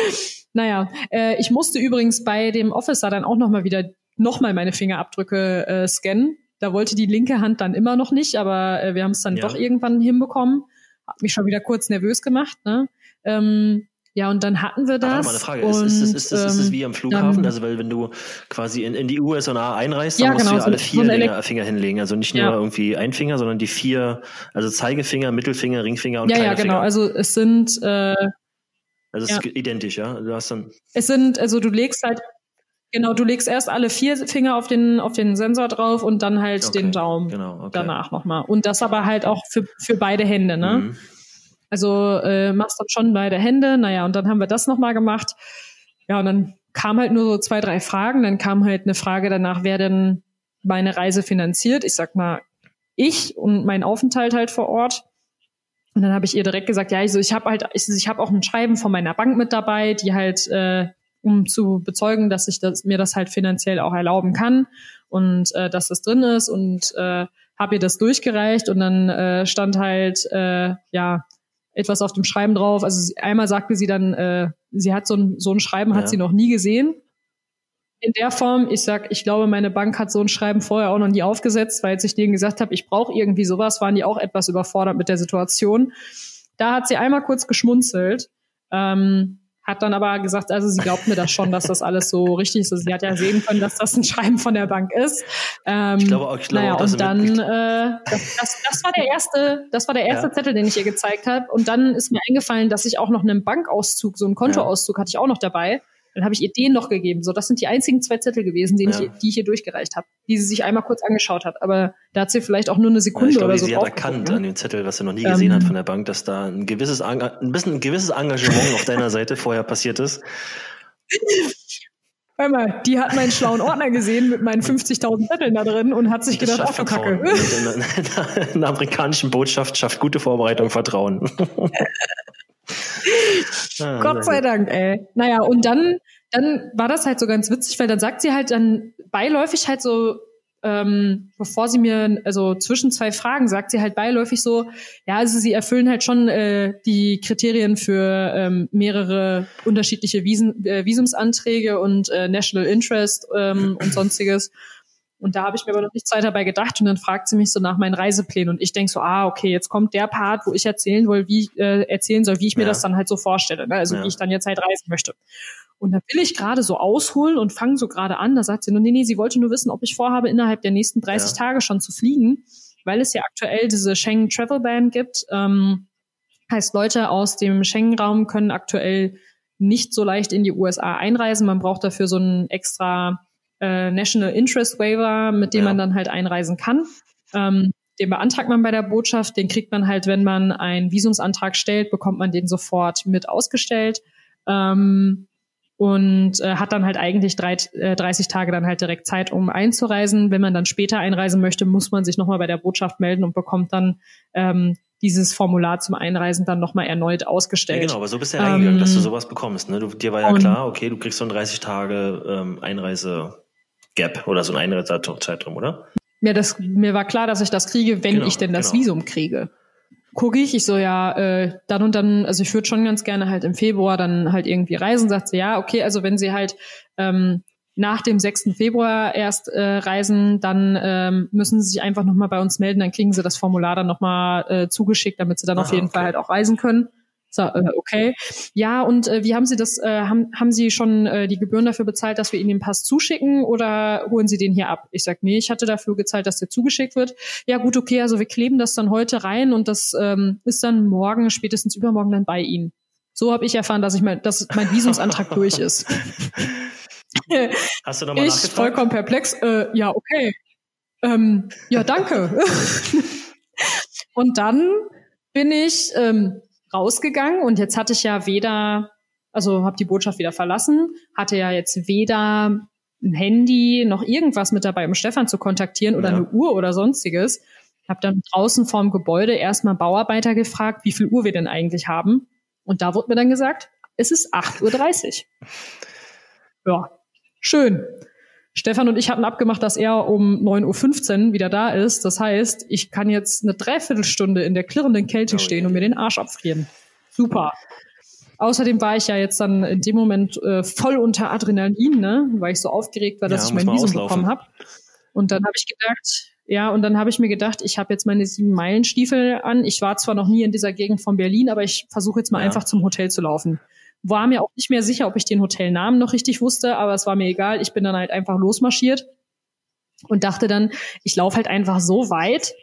naja, äh, ich musste übrigens bei dem Officer dann auch nochmal wieder nochmal meine Fingerabdrücke äh, scannen. Da wollte die linke Hand dann immer noch nicht, aber äh, wir haben es dann ja. doch irgendwann hinbekommen. Hat mich schon wieder kurz nervös gemacht. Ne? Ähm, ja, und dann hatten wir das. Aber mal eine Frage, und, ist, ist, ist, ist, es wie am Flughafen? also, weil wenn du quasi in, in die USA einreist, dann ja, musst genau, du ja alle vier so Finger, Finger hinlegen. Also nicht nur ja. irgendwie ein Finger, sondern die vier, also Zeigefinger, Mittelfinger, Ringfinger und Ja, ja, genau. Also es sind äh, Also es ja. ist identisch, ja? Du hast dann. Es sind, also du legst halt Genau, du legst erst alle vier Finger auf den, auf den Sensor drauf und dann halt okay, den Daumen genau, okay. danach nochmal. Und das aber halt auch für, für beide Hände, ne? Mhm. Also äh, machst dann schon beide Hände. Naja, und dann haben wir das nochmal gemacht. Ja, und dann kam halt nur so zwei, drei Fragen. Dann kam halt eine Frage danach, wer denn meine Reise finanziert. Ich sag mal, ich und mein Aufenthalt halt vor Ort. Und dann habe ich ihr direkt gesagt, ja, also ich habe halt, ich, ich habe auch ein Schreiben von meiner Bank mit dabei, die halt, äh, um zu bezeugen, dass ich das, mir das halt finanziell auch erlauben kann und äh, dass das drin ist und äh, habe ihr das durchgereicht und dann äh, stand halt, äh, ja, etwas auf dem Schreiben drauf. Also sie, einmal sagte sie dann, äh, sie hat so ein, so ein Schreiben ja. hat sie noch nie gesehen. In der Form, ich sag, ich glaube, meine Bank hat so ein Schreiben vorher auch noch nie aufgesetzt, weil als ich denen gesagt habe, ich brauche irgendwie sowas, waren die auch etwas überfordert mit der Situation. Da hat sie einmal kurz geschmunzelt. Ähm, hat dann aber gesagt, also sie glaubt mir das schon, dass das alles so richtig ist. Also sie hat ja sehen können, dass das ein Schreiben von der Bank ist. Ähm, ich glaube auch, ich glaube naja, auch, dass und dann, äh, das, das, das war der erste, das war der erste ja. Zettel, den ich ihr gezeigt habe. Und dann ist mir eingefallen, dass ich auch noch einen Bankauszug, so einen Kontoauszug hatte ich auch noch dabei. Dann habe ich ihr den noch gegeben. So, das sind die einzigen zwei Zettel gewesen, die, ja. ich, die ich hier durchgereicht habe, die sie sich einmal kurz angeschaut hat. Aber da hat sie vielleicht auch nur eine Sekunde ja, glaube, oder so. Sie hat erkannt an dem Zettel, was sie noch nie gesehen ähm, hat von der Bank, dass da ein gewisses, ein bisschen ein gewisses Engagement auf deiner Seite vorher passiert ist. Hör mal, die hat meinen schlauen Ordner gesehen mit meinen 50.000 Zetteln da drin und hat sich das gedacht, ach Kacke. In der amerikanischen Botschaft schafft gute Vorbereitung Vertrauen. ah, Gott sei Dank, ey. Naja, und dann dann war das halt so ganz witzig, weil dann sagt sie halt dann beiläufig halt so, ähm, bevor sie mir, also zwischen zwei Fragen, sagt sie halt beiläufig so, ja, also sie erfüllen halt schon äh, die Kriterien für ähm, mehrere unterschiedliche Visen, äh, Visumsanträge und äh, National Interest ähm, und sonstiges. Und da habe ich mir aber noch nichts weiter dabei gedacht und dann fragt sie mich so nach meinen Reiseplänen und ich denk so, ah, okay, jetzt kommt der Part, wo ich erzählen will, wie äh, erzählen soll, wie ich mir ja. das dann halt so vorstelle, ne? also ja. wie ich dann jetzt halt reisen möchte. Und da will ich gerade so ausholen und fange so gerade an, da sagt sie nur, nee, nee, sie wollte nur wissen, ob ich vorhabe, innerhalb der nächsten 30 ja. Tage schon zu fliegen, weil es ja aktuell diese Schengen Travel Ban gibt. Ähm, heißt, Leute aus dem Schengen-Raum können aktuell nicht so leicht in die USA einreisen. Man braucht dafür so einen extra äh, National Interest Waiver, mit dem ja. man dann halt einreisen kann. Ähm, den beantragt man bei der Botschaft, den kriegt man halt, wenn man einen Visumsantrag stellt, bekommt man den sofort mit ausgestellt. Ähm, und äh, hat dann halt eigentlich drei, äh, 30 Tage dann halt direkt Zeit, um einzureisen. Wenn man dann später einreisen möchte, muss man sich nochmal bei der Botschaft melden und bekommt dann ähm, dieses Formular zum Einreisen dann nochmal erneut ausgestellt. Ja, genau, aber so bist du ja reingegangen, ähm, dass du sowas bekommst. Ne? Du, dir war ja klar, okay, du kriegst so ein 30 Tage ähm, Einreise Gap oder so ein Einreisezeitraum, oder? Ja, das, mir war klar, dass ich das kriege, wenn genau, ich denn das genau. Visum kriege. Gucke ich, ich so, ja, äh, dann und dann, also ich würde schon ganz gerne halt im Februar dann halt irgendwie reisen, sagt sie, ja, okay, also wenn sie halt ähm, nach dem 6. Februar erst äh, reisen, dann ähm, müssen sie sich einfach nochmal bei uns melden, dann kriegen sie das Formular dann nochmal äh, zugeschickt, damit sie dann Aha, auf jeden okay. Fall halt auch reisen können. So, äh, okay. Ja, und äh, wie haben Sie das, äh, haben, haben Sie schon äh, die Gebühren dafür bezahlt, dass wir Ihnen den Pass zuschicken oder holen Sie den hier ab? Ich sag, nee, ich hatte dafür gezahlt, dass der zugeschickt wird. Ja, gut, okay, also wir kleben das dann heute rein und das ähm, ist dann morgen, spätestens übermorgen dann bei Ihnen. So habe ich erfahren, dass ich mein, dass mein Visumsantrag durch ist. Hast du nochmal Ich vollkommen perplex. Äh, ja, okay. Ähm, ja, danke. und dann bin ich ähm, rausgegangen und jetzt hatte ich ja weder, also habe die Botschaft wieder verlassen, hatte ja jetzt weder ein Handy noch irgendwas mit dabei, um Stefan zu kontaktieren oder ja. eine Uhr oder sonstiges. Habe dann draußen vorm Gebäude erstmal Bauarbeiter gefragt, wie viel Uhr wir denn eigentlich haben. Und da wurde mir dann gesagt, es ist 8.30 Uhr. Ja, schön. Stefan und ich hatten abgemacht, dass er um 9.15 Uhr wieder da ist. Das heißt, ich kann jetzt eine Dreiviertelstunde in der klirrenden Kälte oh, stehen und mir den Arsch abfrieren. Super. Außerdem war ich ja jetzt dann in dem Moment äh, voll unter Adrenalin, ne? weil ich so aufgeregt war, dass ja, ich mein Visum bekommen habe. Und dann habe ich gedacht, ja, und dann habe ich mir gedacht, ich habe jetzt meine sieben Meilen Stiefel an. Ich war zwar noch nie in dieser Gegend von Berlin, aber ich versuche jetzt mal ja. einfach zum Hotel zu laufen. War mir auch nicht mehr sicher, ob ich den Hotelnamen noch richtig wusste, aber es war mir egal. Ich bin dann halt einfach losmarschiert und dachte dann, ich laufe halt einfach so weit,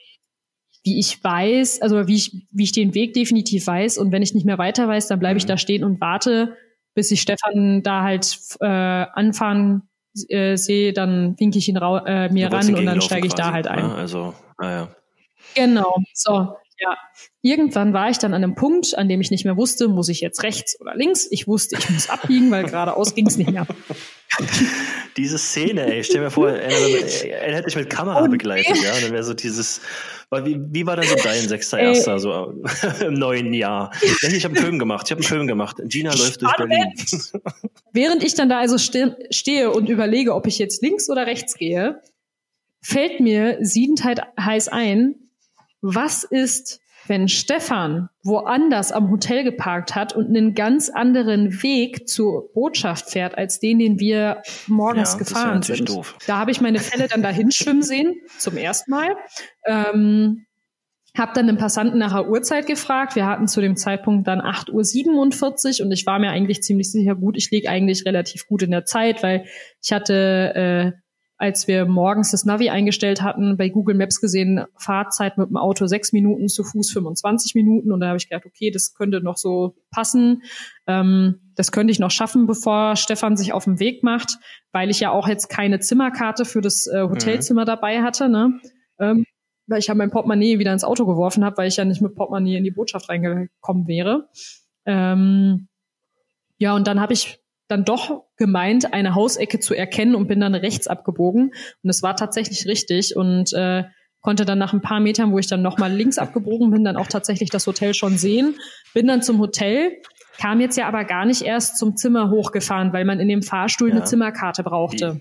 wie ich weiß, also wie ich, wie ich den Weg definitiv weiß. Und wenn ich nicht mehr weiter weiß, dann bleibe ich mhm. da stehen und warte, bis ich Stefan da halt äh, anfahren äh, sehe, dann winke ich ihn äh, mir ran und dann steige ich da halt ein. Ja, also. Ah, genau. So, ja, irgendwann war ich dann an einem Punkt, an dem ich nicht mehr wusste, muss ich jetzt rechts oder links. Ich wusste, ich muss abbiegen, weil geradeaus ging es nicht mehr. Diese Szene, ey, stell mir vor, er, er hätte dich mit Kamera und begleitet, ja, und dann wäre so dieses, wie, wie war denn so dein sechster ey. Erster so im neuen Jahr? Ich habe einen Film gemacht, ich habe einen Film gemacht. Gina läuft durch Berlin. Während ich dann da also ste stehe und überlege, ob ich jetzt links oder rechts gehe, fällt mir siedend heiß ein, was ist, wenn Stefan woanders am Hotel geparkt hat und einen ganz anderen Weg zur Botschaft fährt, als den, den wir morgens ja, gefahren sind. Doof. Da habe ich meine Fälle dann dahin schwimmen sehen, zum ersten Mal. Ähm, hab dann den Passanten nach der Uhrzeit gefragt. Wir hatten zu dem Zeitpunkt dann 8.47 Uhr und ich war mir eigentlich ziemlich sicher, gut, ich liege eigentlich relativ gut in der Zeit, weil ich hatte äh, als wir morgens das Navi eingestellt hatten, bei Google Maps gesehen, Fahrzeit mit dem Auto sechs Minuten, zu Fuß 25 Minuten. Und da habe ich gedacht, okay, das könnte noch so passen. Ähm, das könnte ich noch schaffen, bevor Stefan sich auf den Weg macht, weil ich ja auch jetzt keine Zimmerkarte für das äh, Hotelzimmer mhm. dabei hatte. Ne? Ähm, weil ich ja mein Portemonnaie wieder ins Auto geworfen habe, weil ich ja nicht mit Portemonnaie in die Botschaft reingekommen wäre. Ähm, ja, und dann habe ich dann doch gemeint, eine Hausecke zu erkennen und bin dann rechts abgebogen. Und es war tatsächlich richtig und äh, konnte dann nach ein paar Metern, wo ich dann nochmal links abgebogen bin, dann auch tatsächlich das Hotel schon sehen. Bin dann zum Hotel, kam jetzt ja aber gar nicht erst zum Zimmer hochgefahren, weil man in dem Fahrstuhl ja. eine Zimmerkarte brauchte.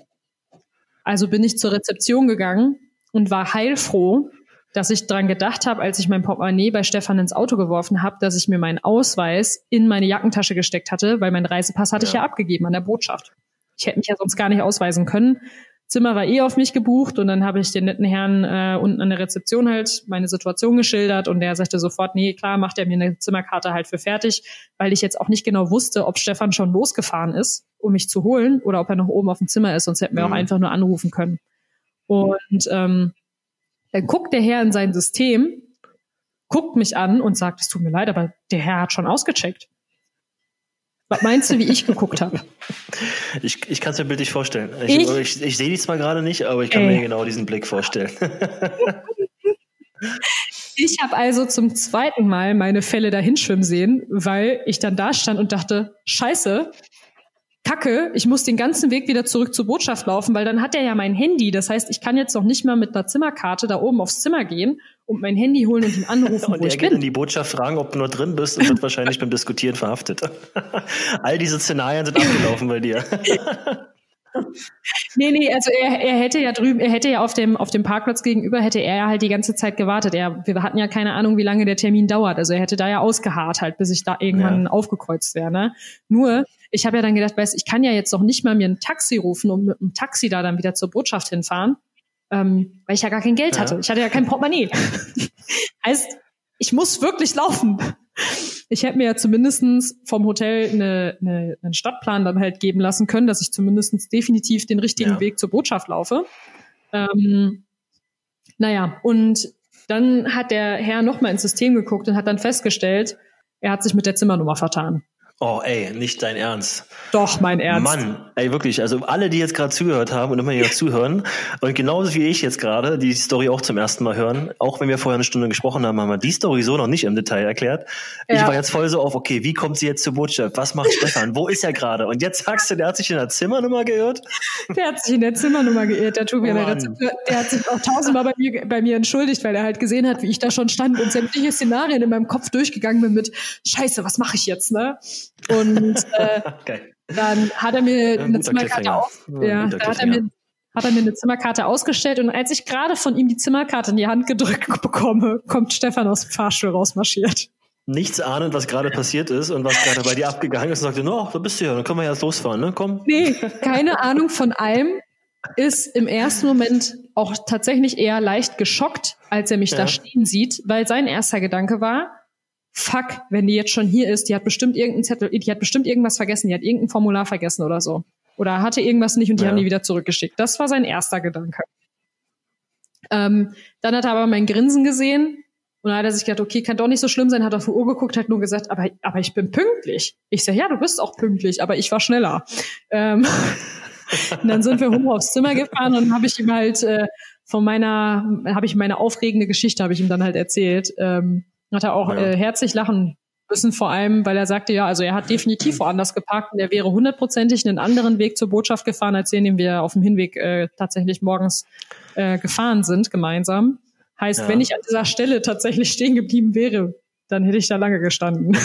Also bin ich zur Rezeption gegangen und war heilfroh, dass ich dran gedacht habe, als ich mein Portemonnaie bei Stefan ins Auto geworfen habe, dass ich mir meinen Ausweis in meine Jackentasche gesteckt hatte, weil mein Reisepass hatte ja. ich ja abgegeben an der Botschaft. Ich hätte mich ja sonst gar nicht ausweisen können. Zimmer war eh auf mich gebucht und dann habe ich den netten Herrn äh, unten an der Rezeption halt meine Situation geschildert und der sagte sofort, nee, klar, macht er mir eine Zimmerkarte halt für fertig, weil ich jetzt auch nicht genau wusste, ob Stefan schon losgefahren ist, um mich zu holen oder ob er noch oben auf dem Zimmer ist, sonst hätten wir mhm. auch einfach nur anrufen können. Und ähm, dann guckt der Herr in sein System, guckt mich an und sagt, es tut mir leid, aber der Herr hat schon ausgecheckt. Was meinst du, wie ich geguckt habe? Ich, ich kann es mir bildlich vorstellen. Ich, ich? ich, ich sehe dich zwar gerade nicht, aber ich kann Ey. mir genau diesen Blick vorstellen. ich habe also zum zweiten Mal meine Fälle dahin schwimmen sehen, weil ich dann da stand und dachte, scheiße, Kacke, ich muss den ganzen Weg wieder zurück zur Botschaft laufen, weil dann hat er ja mein Handy. Das heißt, ich kann jetzt noch nicht mal mit einer Zimmerkarte da oben aufs Zimmer gehen und mein Handy holen und ihn anrufen. und wo er geht in die Botschaft fragen, ob du noch drin bist und wird wahrscheinlich beim Diskutieren verhaftet. All diese Szenarien sind abgelaufen bei dir. nee, nee, also er, er hätte ja drüben, er hätte ja auf dem, auf dem Parkplatz gegenüber, hätte er ja halt die ganze Zeit gewartet. Er, wir hatten ja keine Ahnung, wie lange der Termin dauert. Also er hätte da ja ausgeharrt halt, bis ich da irgendwann ja. aufgekreuzt wäre. Ne? Nur, ich habe ja dann gedacht, weißt, ich kann ja jetzt noch nicht mal mir ein Taxi rufen und mit einem Taxi da dann wieder zur Botschaft hinfahren, ähm, weil ich ja gar kein Geld hatte. Ja. Ich hatte ja kein Portemonnaie. heißt, ich muss wirklich laufen. Ich hätte mir ja zumindestens vom Hotel eine, eine, einen Stadtplan dann halt geben lassen können, dass ich zumindestens definitiv den richtigen ja. Weg zur Botschaft laufe. Ähm, naja, und dann hat der Herr nochmal ins System geguckt und hat dann festgestellt, er hat sich mit der Zimmernummer vertan. Oh, ey, nicht dein Ernst. Doch, mein Ernst. Mann, ey, wirklich. Also alle, die jetzt gerade zugehört haben und immer hier zuhören und genauso wie ich jetzt gerade die Story auch zum ersten Mal hören, auch wenn wir vorher eine Stunde gesprochen haben, haben wir die Story so noch nicht im Detail erklärt. Ja. Ich war jetzt voll so auf, okay, wie kommt sie jetzt zur Botschaft? Was macht Stefan? Wo ist er gerade? Und jetzt sagst du, der hat sich in der Zimmernummer geirrt? Der hat sich in der Zimmernummer geirrt, der Tobi. Oh, der, der hat sich auch tausendmal bei mir, bei mir entschuldigt, weil er halt gesehen hat, wie ich da schon stand und sämtliche Szenarien in meinem Kopf durchgegangen bin mit, scheiße, was mache ich jetzt, ne? Und äh, dann hat er mir eine Zimmerkarte auf, ja, da hat er mir hat er mir eine Zimmerkarte ausgestellt und als ich gerade von ihm die Zimmerkarte in die Hand gedrückt bekomme, kommt Stefan aus dem Fahrstuhl rausmarschiert. Nichts ahnend, was gerade passiert ist und was gerade bei dir abgegangen ist und sagte, no, da bist du ja, dann können wir jetzt losfahren, ne? Komm. Nee, keine Ahnung von allem. Ist im ersten Moment auch tatsächlich eher leicht geschockt, als er mich ja. da stehen sieht, weil sein erster Gedanke war, fuck, wenn die jetzt schon hier ist, die hat bestimmt irgendeinen Zettel, die hat bestimmt irgendwas vergessen, die hat irgendein Formular vergessen oder so. Oder hatte irgendwas nicht und die ja. haben die wieder zurückgeschickt. Das war sein erster Gedanke. Ähm, dann hat er aber mein Grinsen gesehen und dann hat er sich gedacht, okay, kann doch nicht so schlimm sein, hat auf die Uhr geguckt, hat nur gesagt, aber, aber ich bin pünktlich. Ich sage, ja, du bist auch pünktlich, aber ich war schneller. Ähm, und dann sind wir hoch aufs Zimmer gefahren und habe ich ihm halt äh, von meiner, habe ich meine aufregende Geschichte, habe ich ihm dann halt erzählt. Ähm, hat er auch ja. äh, herzlich lachen müssen, vor allem, weil er sagte, ja, also er hat definitiv woanders geparkt und er wäre hundertprozentig einen anderen Weg zur Botschaft gefahren, als den, den wir auf dem Hinweg äh, tatsächlich morgens äh, gefahren sind, gemeinsam. Heißt, ja. wenn ich an dieser Stelle tatsächlich stehen geblieben wäre, dann hätte ich da lange gestanden.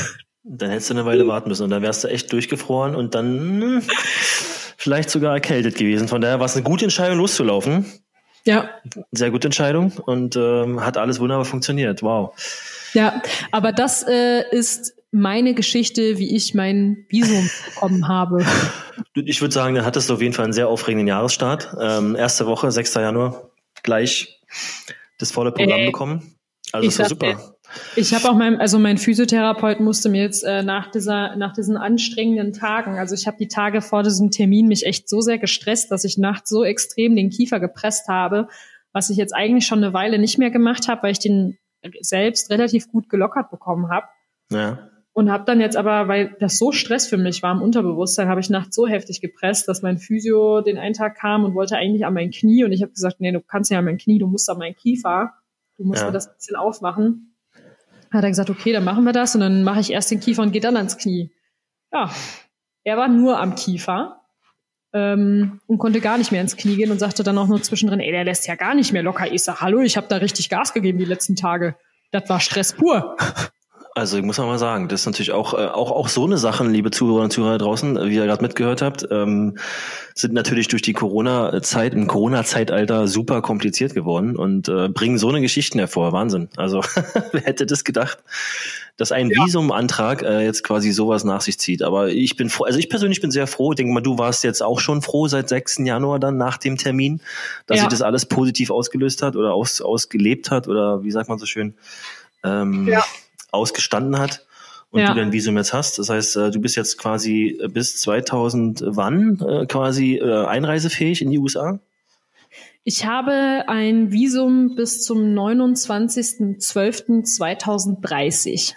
Dann hättest du eine Weile warten müssen und dann wärst du echt durchgefroren und dann vielleicht sogar erkältet gewesen. Von daher war es eine gute Entscheidung, loszulaufen. Ja. Sehr gute Entscheidung und ähm, hat alles wunderbar funktioniert. Wow. Ja, aber das äh, ist meine Geschichte, wie ich mein Visum bekommen habe. Ich würde sagen, da hattest du auf jeden Fall einen sehr aufregenden Jahresstart. Ähm, erste Woche, 6. Januar, gleich das volle Programm äh, bekommen. Also das war super. Ich habe auch mein, also mein Physiotherapeut musste mir jetzt äh, nach dieser, nach diesen anstrengenden Tagen, also ich habe die Tage vor diesem Termin mich echt so sehr gestresst, dass ich nachts so extrem den Kiefer gepresst habe, was ich jetzt eigentlich schon eine Weile nicht mehr gemacht habe, weil ich den selbst relativ gut gelockert bekommen habe. Ja. Und habe dann jetzt aber, weil das so Stress für mich war im Unterbewusstsein, habe ich nachts so heftig gepresst, dass mein Physio den einen Tag kam und wollte eigentlich an mein Knie. Und ich habe gesagt, nee, du kannst ja an mein Knie, du musst an mein Kiefer. Du musst ja. mir das ein bisschen aufmachen. Hat er gesagt, okay, dann machen wir das. Und dann mache ich erst den Kiefer und gehe dann ans Knie. Ja, er war nur am Kiefer ähm, und konnte gar nicht mehr ins Knie gehen und sagte dann auch nur zwischendrin, ey, der lässt ja gar nicht mehr locker. Ich sag, hallo, ich habe da richtig Gas gegeben die letzten Tage. Das war Stress pur. Also ich muss mal sagen, das ist natürlich auch, äh, auch, auch so eine Sachen, liebe Zuhörer und Zuhörer draußen, wie ihr gerade mitgehört habt, ähm, sind natürlich durch die Corona-Zeit, im Corona-Zeitalter super kompliziert geworden und äh, bringen so eine Geschichten hervor. Wahnsinn. Also wer hätte das gedacht, dass ein ja. Visumantrag äh, jetzt quasi sowas nach sich zieht. Aber ich bin froh, also ich persönlich bin sehr froh. Ich denke mal, du warst jetzt auch schon froh seit 6. Januar dann nach dem Termin, dass ja. sich das alles positiv ausgelöst hat oder aus, ausgelebt hat oder wie sagt man so schön? Ähm, ja ausgestanden hat und ja. du dein Visum jetzt hast. Das heißt, äh, du bist jetzt quasi bis 2000 wann äh, quasi äh, einreisefähig in die USA? Ich habe ein Visum bis zum 29.12.2030.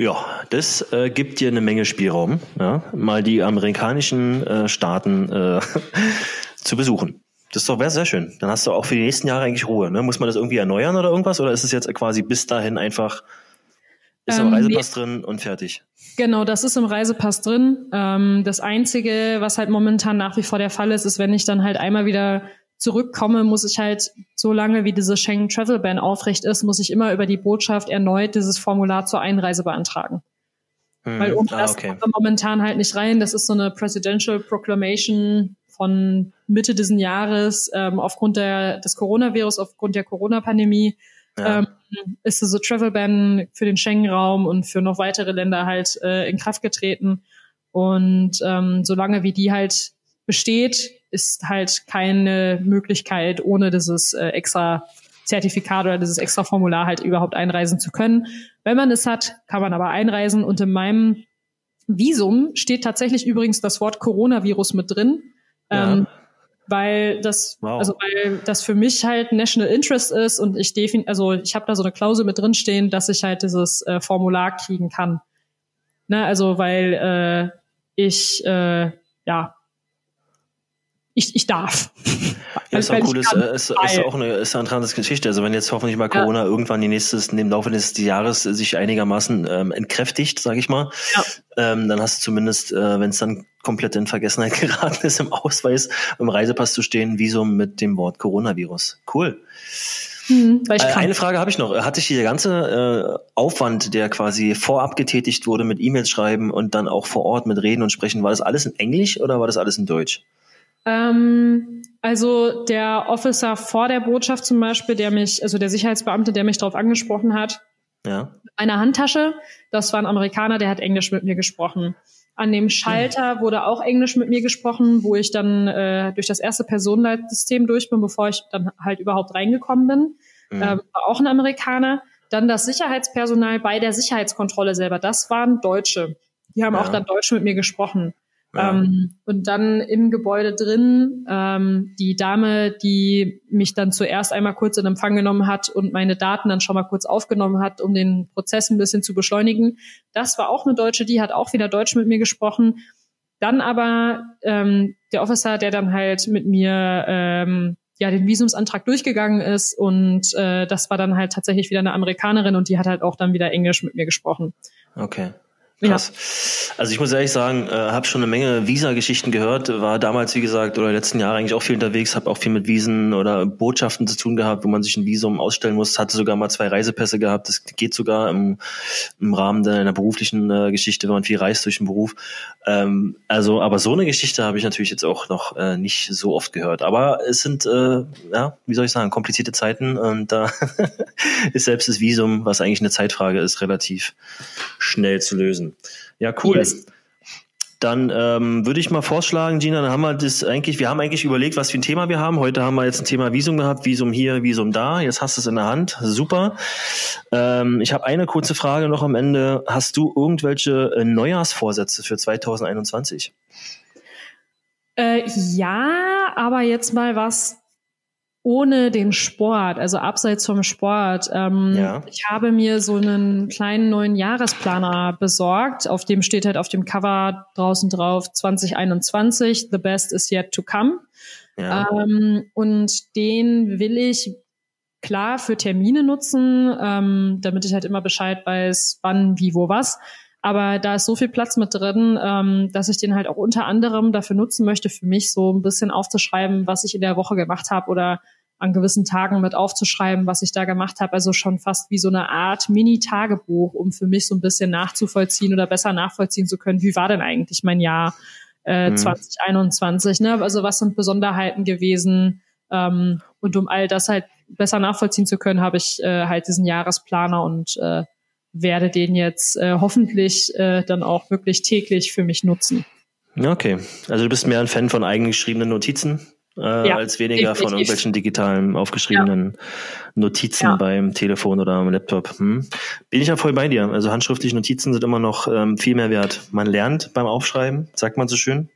Ja, das äh, gibt dir eine Menge Spielraum, ja? mal die amerikanischen äh, Staaten äh, zu besuchen. Das ist doch sehr schön. Dann hast du auch für die nächsten Jahre eigentlich Ruhe. Ne? Muss man das irgendwie erneuern oder irgendwas? Oder ist es jetzt quasi bis dahin einfach ist im ähm, Reisepass ähm, drin und fertig. Genau, das ist im Reisepass drin. Ähm, das Einzige, was halt momentan nach wie vor der Fall ist, ist, wenn ich dann halt einmal wieder zurückkomme, muss ich halt, so lange wie diese Schengen Travel Ban aufrecht ist, muss ich immer über die Botschaft erneut dieses Formular zur Einreise beantragen. Hm. Weil ohne ah, das okay. kommt man momentan halt nicht rein. Das ist so eine Presidential Proclamation von Mitte diesen Jahres ähm, aufgrund der, des Coronavirus, aufgrund der Corona-Pandemie. Ja. Ähm, ist so Travel Ban für den Schengen-Raum und für noch weitere Länder halt äh, in Kraft getreten. Und ähm, solange wie die halt besteht, ist halt keine Möglichkeit, ohne dieses äh, extra Zertifikat oder dieses extra Formular halt überhaupt einreisen zu können. Wenn man es hat, kann man aber einreisen. Und in meinem Visum steht tatsächlich übrigens das Wort Coronavirus mit drin. Ja. Ähm, weil das wow. also weil das für mich halt National Interest ist und ich defin also ich habe da so eine Klausel mit drin stehen, dass ich halt dieses äh, Formular kriegen kann. Ne, also weil äh, ich äh, ja ich, ich darf. Ja, ist auch cool, ist, ist, ist auch eine, ist eine interessante Geschichte. Also wenn jetzt hoffentlich mal Corona ja. irgendwann die nächstes, im Laufe des Jahres sich einigermaßen ähm, entkräftigt, sage ich mal, ja. ähm, dann hast du zumindest, äh, wenn es dann komplett in Vergessenheit geraten ist, im Ausweis, im Reisepass zu stehen, Visum mit dem Wort Coronavirus. Cool. Hm, äh, eine Frage habe ich noch. Hatte ich der ganze äh, Aufwand, der quasi vorab getätigt wurde mit E-Mails schreiben und dann auch vor Ort mit Reden und Sprechen, war das alles in Englisch oder war das alles in Deutsch? Ähm, also der Officer vor der Botschaft zum Beispiel, der mich, also der Sicherheitsbeamte, der mich darauf angesprochen hat, ja. eine Handtasche, das war ein Amerikaner, der hat Englisch mit mir gesprochen. An dem Schalter wurde auch Englisch mit mir gesprochen, wo ich dann äh, durch das erste Personenleitsystem durch bin, bevor ich dann halt überhaupt reingekommen bin. Mhm. Ähm, war auch ein Amerikaner. Dann das Sicherheitspersonal bei der Sicherheitskontrolle selber, das waren Deutsche. Die haben ja. auch dann Deutsch mit mir gesprochen. Ja. Ähm, und dann im Gebäude drin ähm, die Dame, die mich dann zuerst einmal kurz in Empfang genommen hat und meine Daten dann schon mal kurz aufgenommen hat, um den Prozess ein bisschen zu beschleunigen. Das war auch eine Deutsche, die hat auch wieder Deutsch mit mir gesprochen. Dann aber ähm, der Officer, der dann halt mit mir ähm, ja den Visumsantrag durchgegangen ist und äh, das war dann halt tatsächlich wieder eine Amerikanerin und die hat halt auch dann wieder Englisch mit mir gesprochen. Okay. Krass. Ja. Also ich muss ehrlich sagen, äh, habe schon eine Menge Visa-Geschichten gehört, war damals, wie gesagt, oder letzten Jahre eigentlich auch viel unterwegs, habe auch viel mit Visen oder Botschaften zu tun gehabt, wo man sich ein Visum ausstellen muss, hatte sogar mal zwei Reisepässe gehabt, das geht sogar im, im Rahmen einer beruflichen äh, Geschichte, wenn man viel reist durch den Beruf. Ähm, also, aber so eine Geschichte habe ich natürlich jetzt auch noch äh, nicht so oft gehört. Aber es sind, äh, ja, wie soll ich sagen, komplizierte Zeiten und da ist selbst das Visum, was eigentlich eine Zeitfrage ist, relativ schnell zu lösen. Ja, cool. Yes. Dann ähm, würde ich mal vorschlagen, Gina, dann haben wir das eigentlich, wir haben eigentlich überlegt, was für ein Thema wir haben. Heute haben wir jetzt ein Thema Visum gehabt, Visum hier, Visum da. Jetzt hast du es in der Hand. Super. Ähm, ich habe eine kurze Frage noch am Ende. Hast du irgendwelche äh, Neujahrsvorsätze für 2021? Äh, ja, aber jetzt mal was ohne den Sport, also abseits vom Sport. Ähm, ja. Ich habe mir so einen kleinen neuen Jahresplaner besorgt, auf dem steht halt auf dem Cover draußen drauf 2021, the best is yet to come. Ja. Ähm, und den will ich klar für Termine nutzen, ähm, damit ich halt immer Bescheid weiß, wann, wie, wo, was. Aber da ist so viel Platz mit drin, ähm, dass ich den halt auch unter anderem dafür nutzen möchte, für mich so ein bisschen aufzuschreiben, was ich in der Woche gemacht habe oder an gewissen Tagen mit aufzuschreiben, was ich da gemacht habe. Also schon fast wie so eine Art Mini-Tagebuch, um für mich so ein bisschen nachzuvollziehen oder besser nachvollziehen zu können, wie war denn eigentlich mein Jahr äh, mhm. 2021. Ne? Also was sind Besonderheiten gewesen? Ähm, und um all das halt besser nachvollziehen zu können, habe ich äh, halt diesen Jahresplaner und äh, werde den jetzt äh, hoffentlich äh, dann auch wirklich täglich für mich nutzen. Okay, also du bist mehr ein Fan von eigengeschriebenen Notizen äh, ja, als weniger definitiv. von irgendwelchen digitalen aufgeschriebenen ja. Notizen ja. beim Telefon oder am Laptop. Hm. Bin ich ja voll bei dir. Also handschriftliche Notizen sind immer noch ähm, viel mehr wert. Man lernt beim Aufschreiben, sagt man so schön,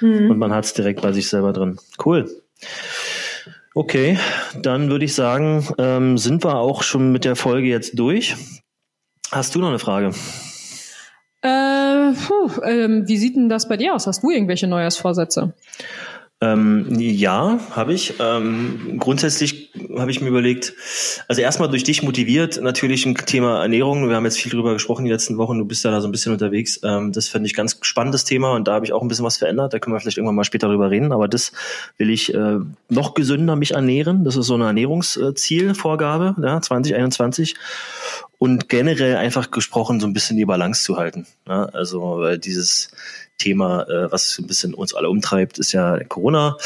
mhm. und man hat es direkt bei sich selber drin. Cool. Okay, dann würde ich sagen, ähm, sind wir auch schon mit der Folge jetzt durch. Hast du noch eine Frage? Äh, puh, ähm, wie sieht denn das bei dir aus? Hast du irgendwelche Neujahrsvorsätze? Ähm, ja, habe ich. Ähm, grundsätzlich habe ich mir überlegt, also erstmal durch dich motiviert, natürlich ein Thema Ernährung. Wir haben jetzt viel drüber gesprochen die letzten Wochen. Du bist ja da so ein bisschen unterwegs. Ähm, das finde ich ganz spannendes Thema und da habe ich auch ein bisschen was verändert. Da können wir vielleicht irgendwann mal später drüber reden. Aber das will ich äh, noch gesünder mich ernähren. Das ist so eine Ernährungszielvorgabe, ja, 2021 und generell einfach gesprochen so ein bisschen die Balance zu halten. Ja, also äh, dieses Thema, äh, was ein bisschen uns alle umtreibt, ist ja Corona.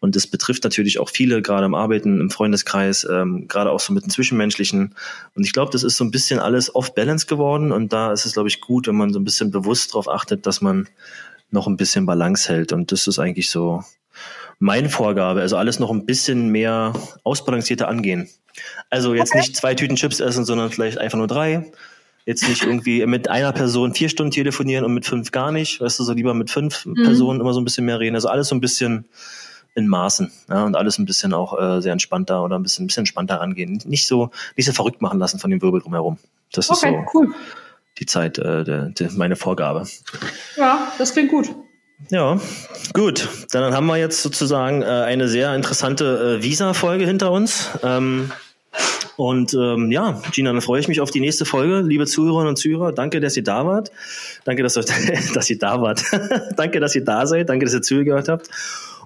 Und das betrifft natürlich auch viele, gerade im Arbeiten, im Freundeskreis, ähm, gerade auch so mit dem Zwischenmenschlichen. Und ich glaube, das ist so ein bisschen alles off-balance geworden. Und da ist es, glaube ich, gut, wenn man so ein bisschen bewusst darauf achtet, dass man noch ein bisschen Balance hält. Und das ist eigentlich so meine Vorgabe. Also alles noch ein bisschen mehr ausbalancierter angehen. Also jetzt okay. nicht zwei Tüten Chips essen, sondern vielleicht einfach nur drei Jetzt nicht irgendwie mit einer Person vier Stunden telefonieren und mit fünf gar nicht. Weißt du, so lieber mit fünf mhm. Personen immer so ein bisschen mehr reden. Also alles so ein bisschen in Maßen ja, und alles ein bisschen auch äh, sehr entspannter oder ein bisschen, ein bisschen entspannter angehen. Nicht so, nicht so verrückt machen lassen von dem Wirbel drumherum. Das okay, ist so cool. die Zeit, äh, der, der, meine Vorgabe. Ja, das klingt gut. Ja, gut. Dann haben wir jetzt sozusagen äh, eine sehr interessante äh, Visa-Folge hinter uns. Ähm, und ähm, ja, Gina, dann freue ich mich auf die nächste Folge. Liebe Zuhörerinnen und Zuhörer, danke, dass ihr da wart. Danke, dass, dass ihr da wart. danke, dass ihr da seid. Danke, dass ihr zugehört habt.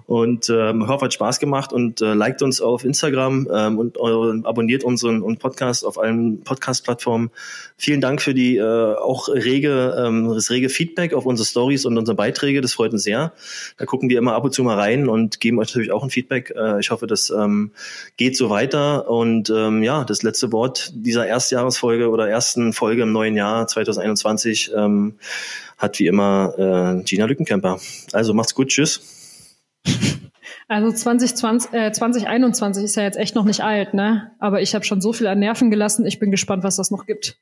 Und ähm, hoffe, hat Spaß gemacht und äh, liked uns auf Instagram ähm, und äh, abonniert unseren, unseren Podcast auf allen Podcast-Plattformen. Vielen Dank für die äh, auch rege, ähm, das rege Feedback auf unsere Stories und unsere Beiträge. Das freut uns sehr. Da gucken wir immer ab und zu mal rein und geben euch natürlich auch ein Feedback. Äh, ich hoffe, das ähm, geht so weiter. Und ähm, ja, das letzte Wort dieser Erstjahresfolge oder ersten Folge im neuen Jahr 2021 ähm, hat wie immer äh, Gina Lückenkämper. Also macht's gut, tschüss. Also 2020, äh, 2021 ist ja jetzt echt noch nicht alt, ne? Aber ich habe schon so viel an Nerven gelassen. Ich bin gespannt, was das noch gibt.